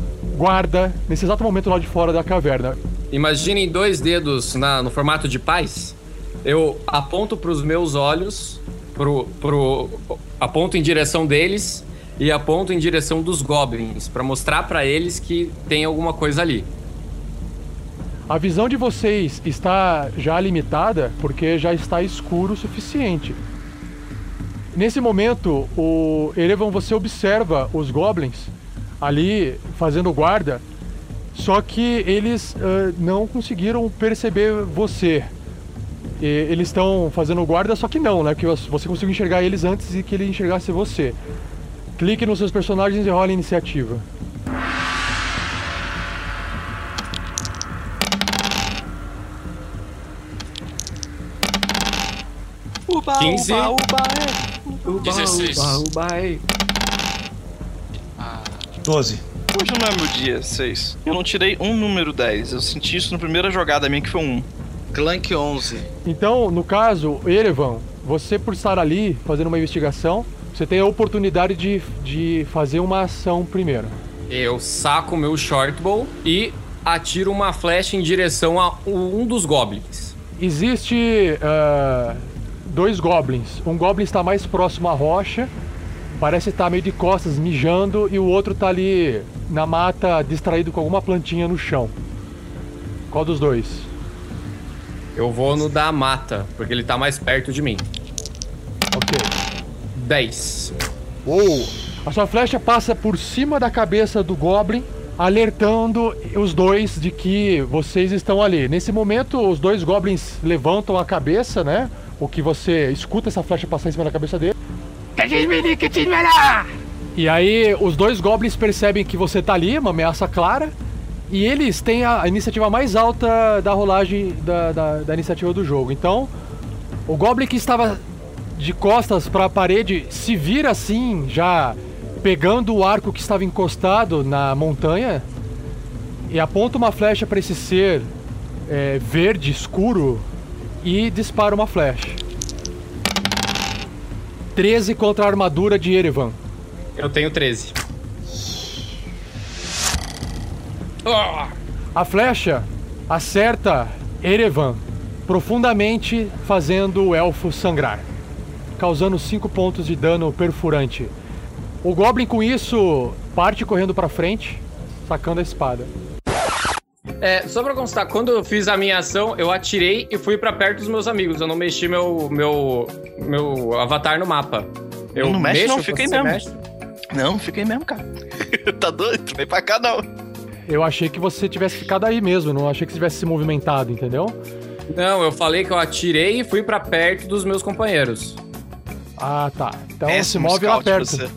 guarda nesse exato momento lá de fora da caverna. Imaginem dois dedos na- no formato de paz. Eu aponto pros meus olhos, pro, pro, aponto em direção deles e aponto em direção dos goblins, pra mostrar pra eles que tem alguma coisa ali. A visão de vocês está já limitada porque já está escuro o suficiente. Nesse momento, o Erevan, você observa os goblins ali fazendo guarda, só que eles ah, não conseguiram perceber você. E eles estão fazendo guarda, só que não, né? Porque você conseguiu enxergar eles antes de que ele enxergasse você. Clique nos seus personagens e rola a iniciativa. Uba, 15. uba, uba, é. Uba, 16. uba, uba, é. 12. Hoje não é meu dia, 6. Eu não tirei um número 10. Eu senti isso na primeira jogada minha, que foi um. Clank 11. Então, no caso, Erevan, você por estar ali fazendo uma investigação, você tem a oportunidade de, de fazer uma ação primeiro. Eu saco meu shortbow e atiro uma flecha em direção a um dos goblins. Existe ah, dois goblins. Um goblin está mais próximo à rocha, parece estar meio de costas mijando, e o outro está ali na mata distraído com alguma plantinha no chão. Qual dos dois? Eu vou no da mata, porque ele tá mais perto de mim. Ok. 10. Uou! A sua flecha passa por cima da cabeça do Goblin, alertando os dois de que vocês estão ali. Nesse momento, os dois Goblins levantam a cabeça, né? O que você escuta essa flecha passar em cima da cabeça dele. E aí, os dois Goblins percebem que você tá ali, uma ameaça clara. E eles têm a iniciativa mais alta da rolagem da, da, da iniciativa do jogo. Então, o Goblin que estava de costas para a parede se vira assim, já pegando o arco que estava encostado na montanha e aponta uma flecha para esse ser é, verde escuro e dispara uma flecha. 13 contra a armadura de Erevan. Eu tenho 13. A flecha acerta Erevan profundamente, fazendo o elfo sangrar, causando 5 pontos de dano perfurante. O Goblin, com isso, parte correndo para frente, sacando a espada. É, só pra constar, quando eu fiz a minha ação, eu atirei e fui pra perto dos meus amigos. Eu não mexi meu, meu, meu avatar no mapa. Eu não mexe mexo, não, você mesmo. mexe? Não, aí mesmo, cara. tá doido? Vem pra cá, não. Eu achei que você tivesse ficado aí mesmo, não achei que você tivesse se movimentado, entendeu? Não, eu falei que eu atirei e fui pra perto dos meus companheiros. Ah, tá. Então Péssimo se move lá perto. você.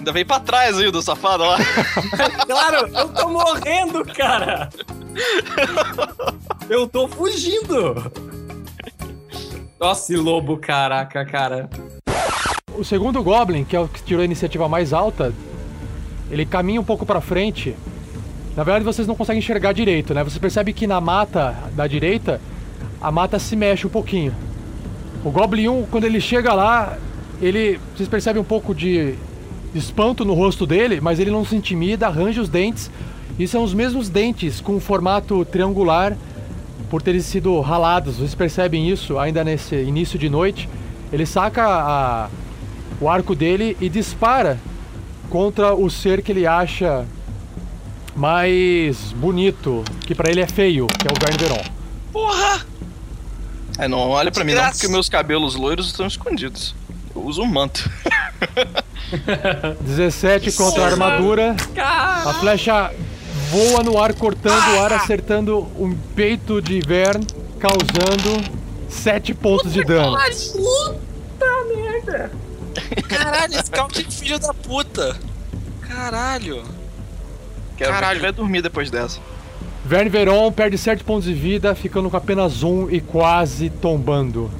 Ainda veio pra trás aí do safado lá. claro, eu tô morrendo, cara! Eu tô fugindo! Nossa, e lobo, caraca, cara. O segundo Goblin, que é o que tirou a iniciativa mais alta, ele caminha um pouco pra frente. Na verdade, vocês não conseguem enxergar direito, né? Você percebe que na mata da direita, a mata se mexe um pouquinho. O Goblin 1, quando ele chega lá, ele. Vocês percebem um pouco de espanto no rosto dele, mas ele não se intimida, arranja os dentes. E são os mesmos dentes com formato triangular por terem sido ralados. Vocês percebem isso ainda nesse início de noite. Ele saca a- o arco dele e dispara contra o ser que ele acha mais bonito, que pra ele é feio, que é o Verne Veron. Porra! É, não olha pra mim não, porque meus cabelos loiros estão escondidos. Eu uso um manto. 17 contra a armadura. A flecha voa no ar, cortando o ar, acertando um peito de Vern, causando 7 pontos de dano. Puta merda! Caralho, esse Scout é filho da puta! Caralho! Quero Caralho. que vai dormir depois dessa. Verne Veron perde 7 pontos de vida, ficando com apenas um e quase tombando.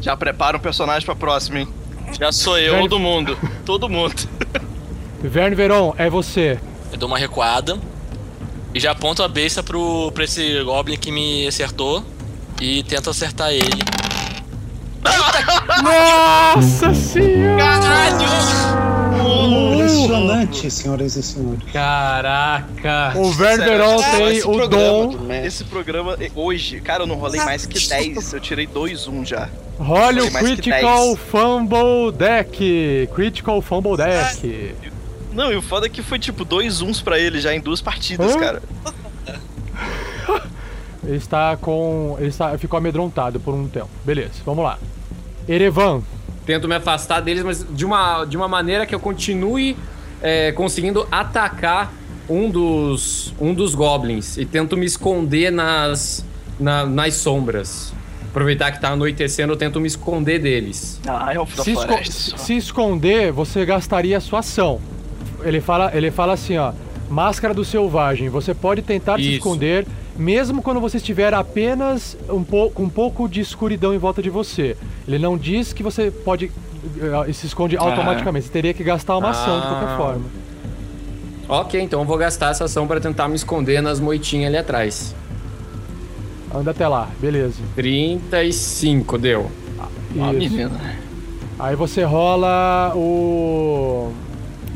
Já prepara um personagem pra próxima, hein? Já sou eu, Velho- todo mundo. Todo mundo. Verne Veron, é você. Eu dou uma recuada e já aponto a besta pro, pra esse Goblin que me acertou e tento acertar ele. Nossa senhora! Caralho! Impressionante, senhoras e senhores. Caraca! O Sério, tem esse o programa, dom. Esse programa, hoje, cara, eu não rolei mais que 10. Eu tirei 2-1 já. Role o Critical 10. Fumble Deck. Critical Fumble Deck. Não, e o foda é que foi tipo dois uns pra ele já em duas partidas, Hã? cara. Ele está com. Ele está, ficou amedrontado por um tempo. Beleza, vamos lá. Erevan, Tento me afastar deles, mas de uma, de uma maneira que eu continue é, conseguindo atacar um dos, um dos goblins. E tento me esconder nas, na- nas sombras. Aproveitar que tá anoitecendo, eu tento me esconder deles. Ah, é o da se, esco- se- se esconder, você gastaria a sua ação. Ele fala, ele fala assim, ó. Máscara do selvagem. Você pode tentar se Isso. esconder, mesmo quando você estiver apenas um pouco, com um pouco de escuridão em volta de você. Ele não diz que você pode eh, se esconde automaticamente. Você teria que gastar uma ação de qualquer Ah. forma. Ok, então eu vou gastar essa ação pra tentar me esconder nas moitinhas ali atrás. Anda até lá, beleza. 35 deu. Ah, Isso. menina. Aí você rola o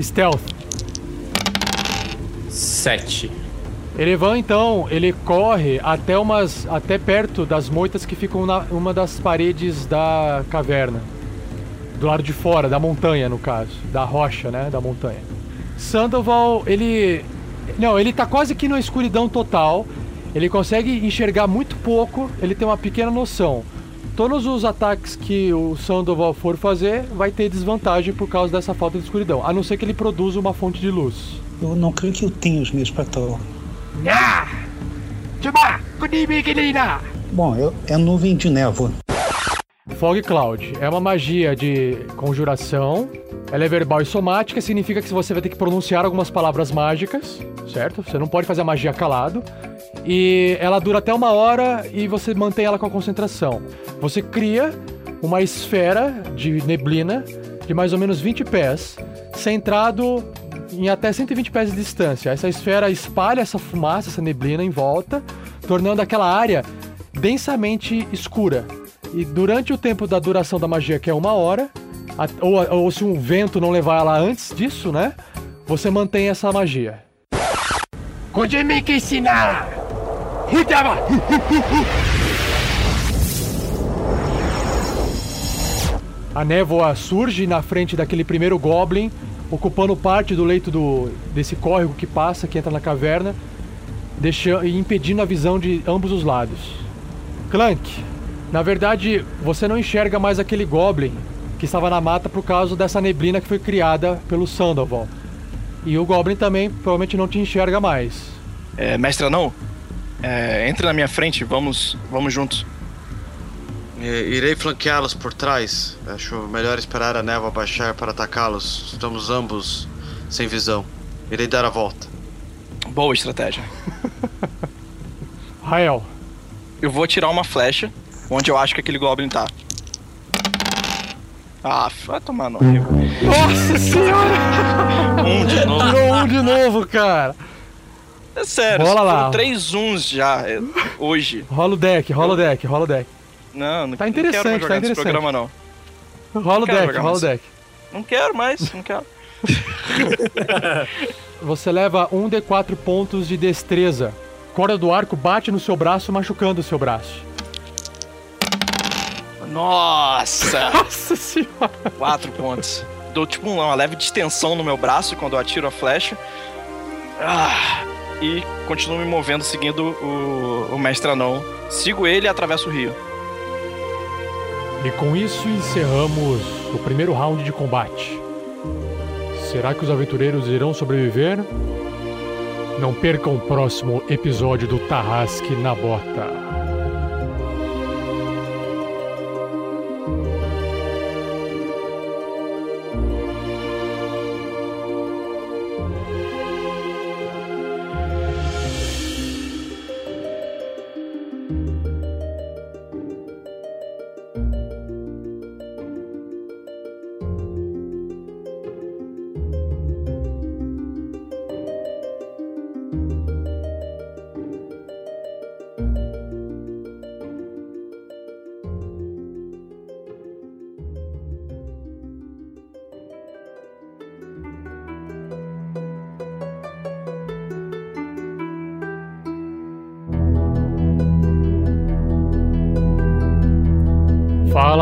stealth. 7. Erevan, então, ele corre até umas até perto das moitas que ficam na uma das paredes da caverna. Do lado de fora, da montanha, no caso. Da rocha, né? Da montanha. Sandoval, ele. Não, ele tá quase que na escuridão total. Ele consegue enxergar muito pouco, ele tem uma pequena noção. Todos os ataques que o Sandoval for fazer vai ter desvantagem por causa dessa falta de escuridão, a não ser que ele produza uma fonte de luz. Eu não creio que eu tenha os meios para tal. Bom, eu, é nuvem de névoa. Fog Cloud é uma magia de conjuração. Ela é verbal e somática, significa que você vai ter que pronunciar algumas palavras mágicas, certo? Você não pode fazer a magia calado. E ela dura até uma hora e você mantém ela com concentração. Você cria uma esfera de neblina de mais ou menos 20 pés, centrado em até 120 pés de distância. Essa esfera espalha essa fumaça, essa neblina em volta, tornando aquela área densamente escura. E durante o tempo da duração da magia, que é uma hora, ou, ou se um vento não levar ela antes disso, né? Você mantém essa magia. A névoa surge na frente daquele primeiro Goblin, ocupando parte do leito do, desse córrego que passa, que entra na caverna, deixando, e impedindo a visão de ambos os lados. Clank, na verdade, você não enxerga mais aquele Goblin que estava na mata por causa dessa neblina que foi criada pelo Sandoval. E o Goblin também provavelmente não te enxerga mais. É, mestre não? É, entre na minha frente, vamos, vamos juntos. Irei flanqueá-los por trás. Acho melhor esperar a névoa baixar para atacá-los. Estamos ambos sem visão. Irei dar a volta. Boa estratégia. Rael. Eu vou tirar uma flecha onde eu acho que aquele Goblin tá. Ah, vai tomar no rio. Nossa senhora! Um de novo. Tirou um de novo, cara. É sério, Rola lá. foram três uns já é, hoje. Rola o deck, rola o deck, rola o deck. Não, não, Tá não quero interessante, tá interessante. programa, não. Rola o deck, rola o deck. Não quero mais, não quero. Você leva um D4 pontos de destreza. Corda do arco bate no seu braço, machucando o seu braço. Nossa! Nossa senhora! Quatro pontos. Dou tipo uma leve distensão no meu braço quando eu atiro a flecha. Ah, e continuo me movendo seguindo o, o mestre anão. Sigo ele e atravesso o rio. E com isso encerramos o primeiro round de combate. Será que os aventureiros irão sobreviver? Não percam o próximo episódio do Tarrasque na Bota.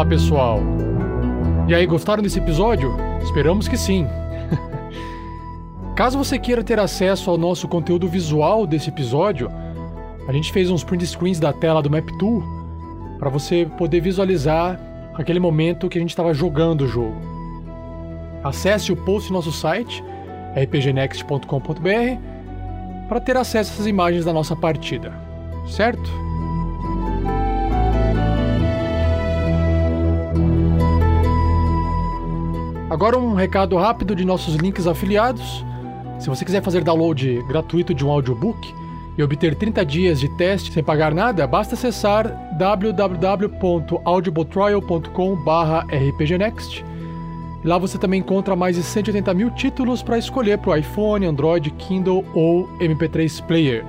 Pessoal! E aí, gostaram desse episódio? Esperamos que sim! Caso você queira ter acesso ao nosso conteúdo visual desse episódio, a gente fez uns print screens da tela do Map Tool para você poder visualizar aquele momento que a gente estava jogando o jogo. Acesse o post do nosso site, rpgnext.com.br, para ter acesso a essas imagens da nossa partida, certo? Agora um recado rápido de nossos links afiliados. Se você quiser fazer download gratuito de um audiobook e obter 30 dias de teste sem pagar nada, basta acessar www.audibletrial.com/rpgnext. Lá você também encontra mais de 180 mil títulos para escolher para o iPhone, Android, Kindle ou MP3 Player.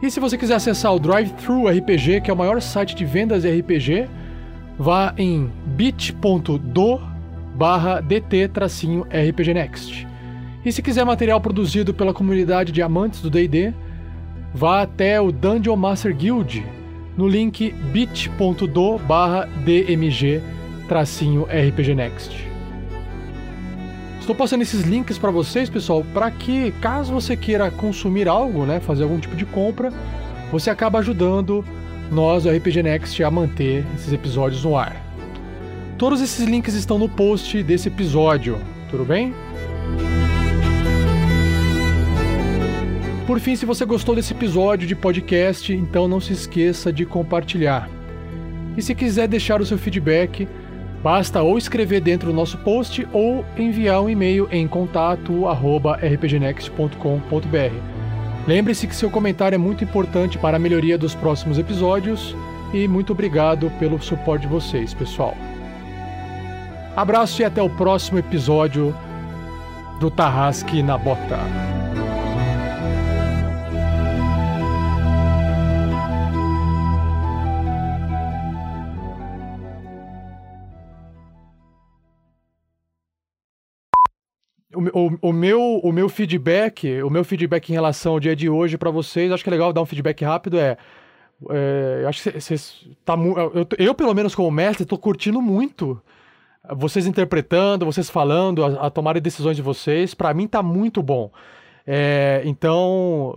E se você quiser acessar o Drive-Thru RPG, que é o maior site de vendas de RPG, vá em bit.do barra dt-rpgnext. E se quiser material produzido pela comunidade de amantes do D&D, vá até o Dungeon Master Guild no link bit.do barra dmg-rpgnext. Estou passando esses links para vocês, pessoal, para que caso você queira consumir algo, né, fazer algum tipo de compra, você acaba ajudando nós, o RPG Next, a manter esses episódios no ar. Todos esses links estão no post desse episódio, tudo bem? Por fim, se você gostou desse episódio de podcast, então não se esqueça de compartilhar. E se quiser deixar o seu feedback, basta ou escrever dentro do nosso post ou enviar um e-mail em contato@rpgnext.com.br. Lembre-se que seu comentário é muito importante para a melhoria dos próximos episódios e muito obrigado pelo suporte de vocês, pessoal. Abraço e até o próximo episódio do Tarrasque na Bota. O, o, meu, o meu feedback, o meu feedback em relação ao dia de hoje para vocês, acho que é legal dar um feedback rápido é, é, acho que tá eu, eu pelo menos como mestre tô curtindo muito vocês interpretando, vocês falando, a, a tomarem decisões de vocês, para mim tá muito bom. É, então,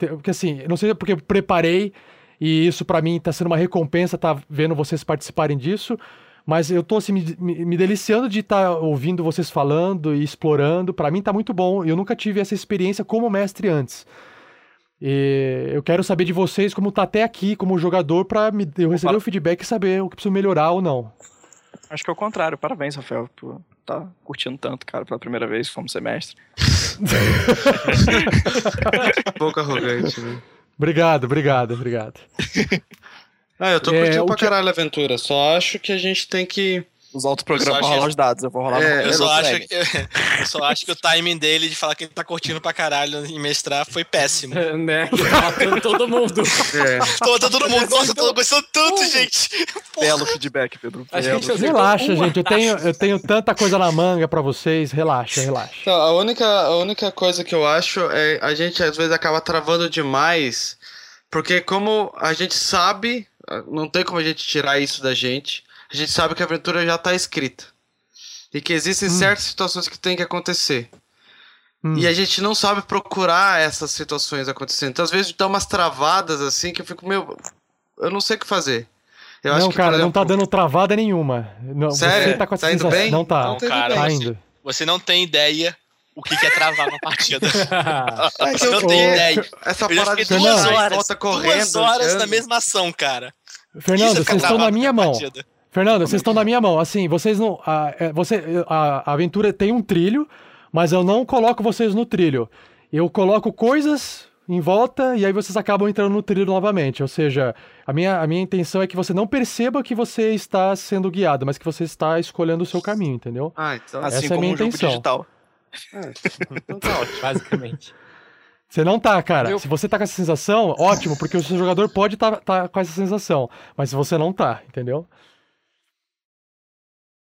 eh, porque assim, não sei porque eu preparei e isso para mim tá sendo uma recompensa, tá vendo vocês participarem disso, mas eu tô assim, me, me- deliciando de estar ouvindo vocês falando e explorando, para mim tá muito bom. Eu nunca tive essa experiência como mestre antes. E eu quero saber de vocês como tá até aqui, como jogador, me, eu receber o feedback e saber o que preciso melhorar ou não. Acho que é o contrário. Parabéns, Rafael, por tá curtindo tanto, cara, pela primeira vez como semestre. Pouco arrogante, né? Obrigado, obrigado, obrigado. Ah, eu tô É, curtindo o pra que- caralho a aventura. Só acho que a gente tem que. Eu pra acho rolar que- os dados. Eu vou rolar É, no Eu só, acho, que- eu só acho que o timing dele de falar que ele tá curtindo pra caralho em mestrar foi péssimo. né? Que tá matando todo mundo. É. Tô, tá todo mundo, nossa, tô gostando tanto, gente. Belo feedback, Pedro. Acho que a gente Belo. Relaxa, uma gente. Eu tenho, eu tenho tanta coisa na manga pra vocês. Relaxa, relaxa. Então, a única, a única coisa que eu acho é a gente às vezes acaba travando demais, porque como a gente sabe, não tem como a gente tirar isso da gente, a gente sabe que a aventura já tá escrita. E que existem certas situações que tem que acontecer. Hum. E a gente não sabe procurar essas situações acontecendo. Então, às vezes dá umas travadas assim que eu fico, meu, eu não sei o que fazer. Eu não, acho que, cara, por não tá exemplo, dando travada nenhuma. Não, Sério? Você tá com essa Tá indo sensação. bem? Não tá. Não, tá indo cara, tá indo. Você não tem ideia o que que é travar uma partida. É eu- não tem Ô, ideia. Essa Eu parada de duas horas, volta correndo. duas horas na mesma ação, cara. Fernando, é vocês estão na minha mão. partida. Fernando, vocês estão na minha mão. Assim, vocês não. A, é, você, a, a aventura tem um trilho, mas eu não coloco vocês no trilho. Eu coloco coisas em volta e aí vocês acabam entrando no trilho novamente. Ou seja, a minha, a minha intenção é que você não perceba que você está sendo guiado, mas que você está escolhendo o seu caminho, entendeu? Ah, então. Assim Essa é a como minha um intenção. digital. então tá ótimo. Basicamente. Você não tá, cara. Eu- Se você tá com essa sensação, ótimo, porque o seu jogador pode estar tá, tá com essa sensação. Mas se você não tá, entendeu?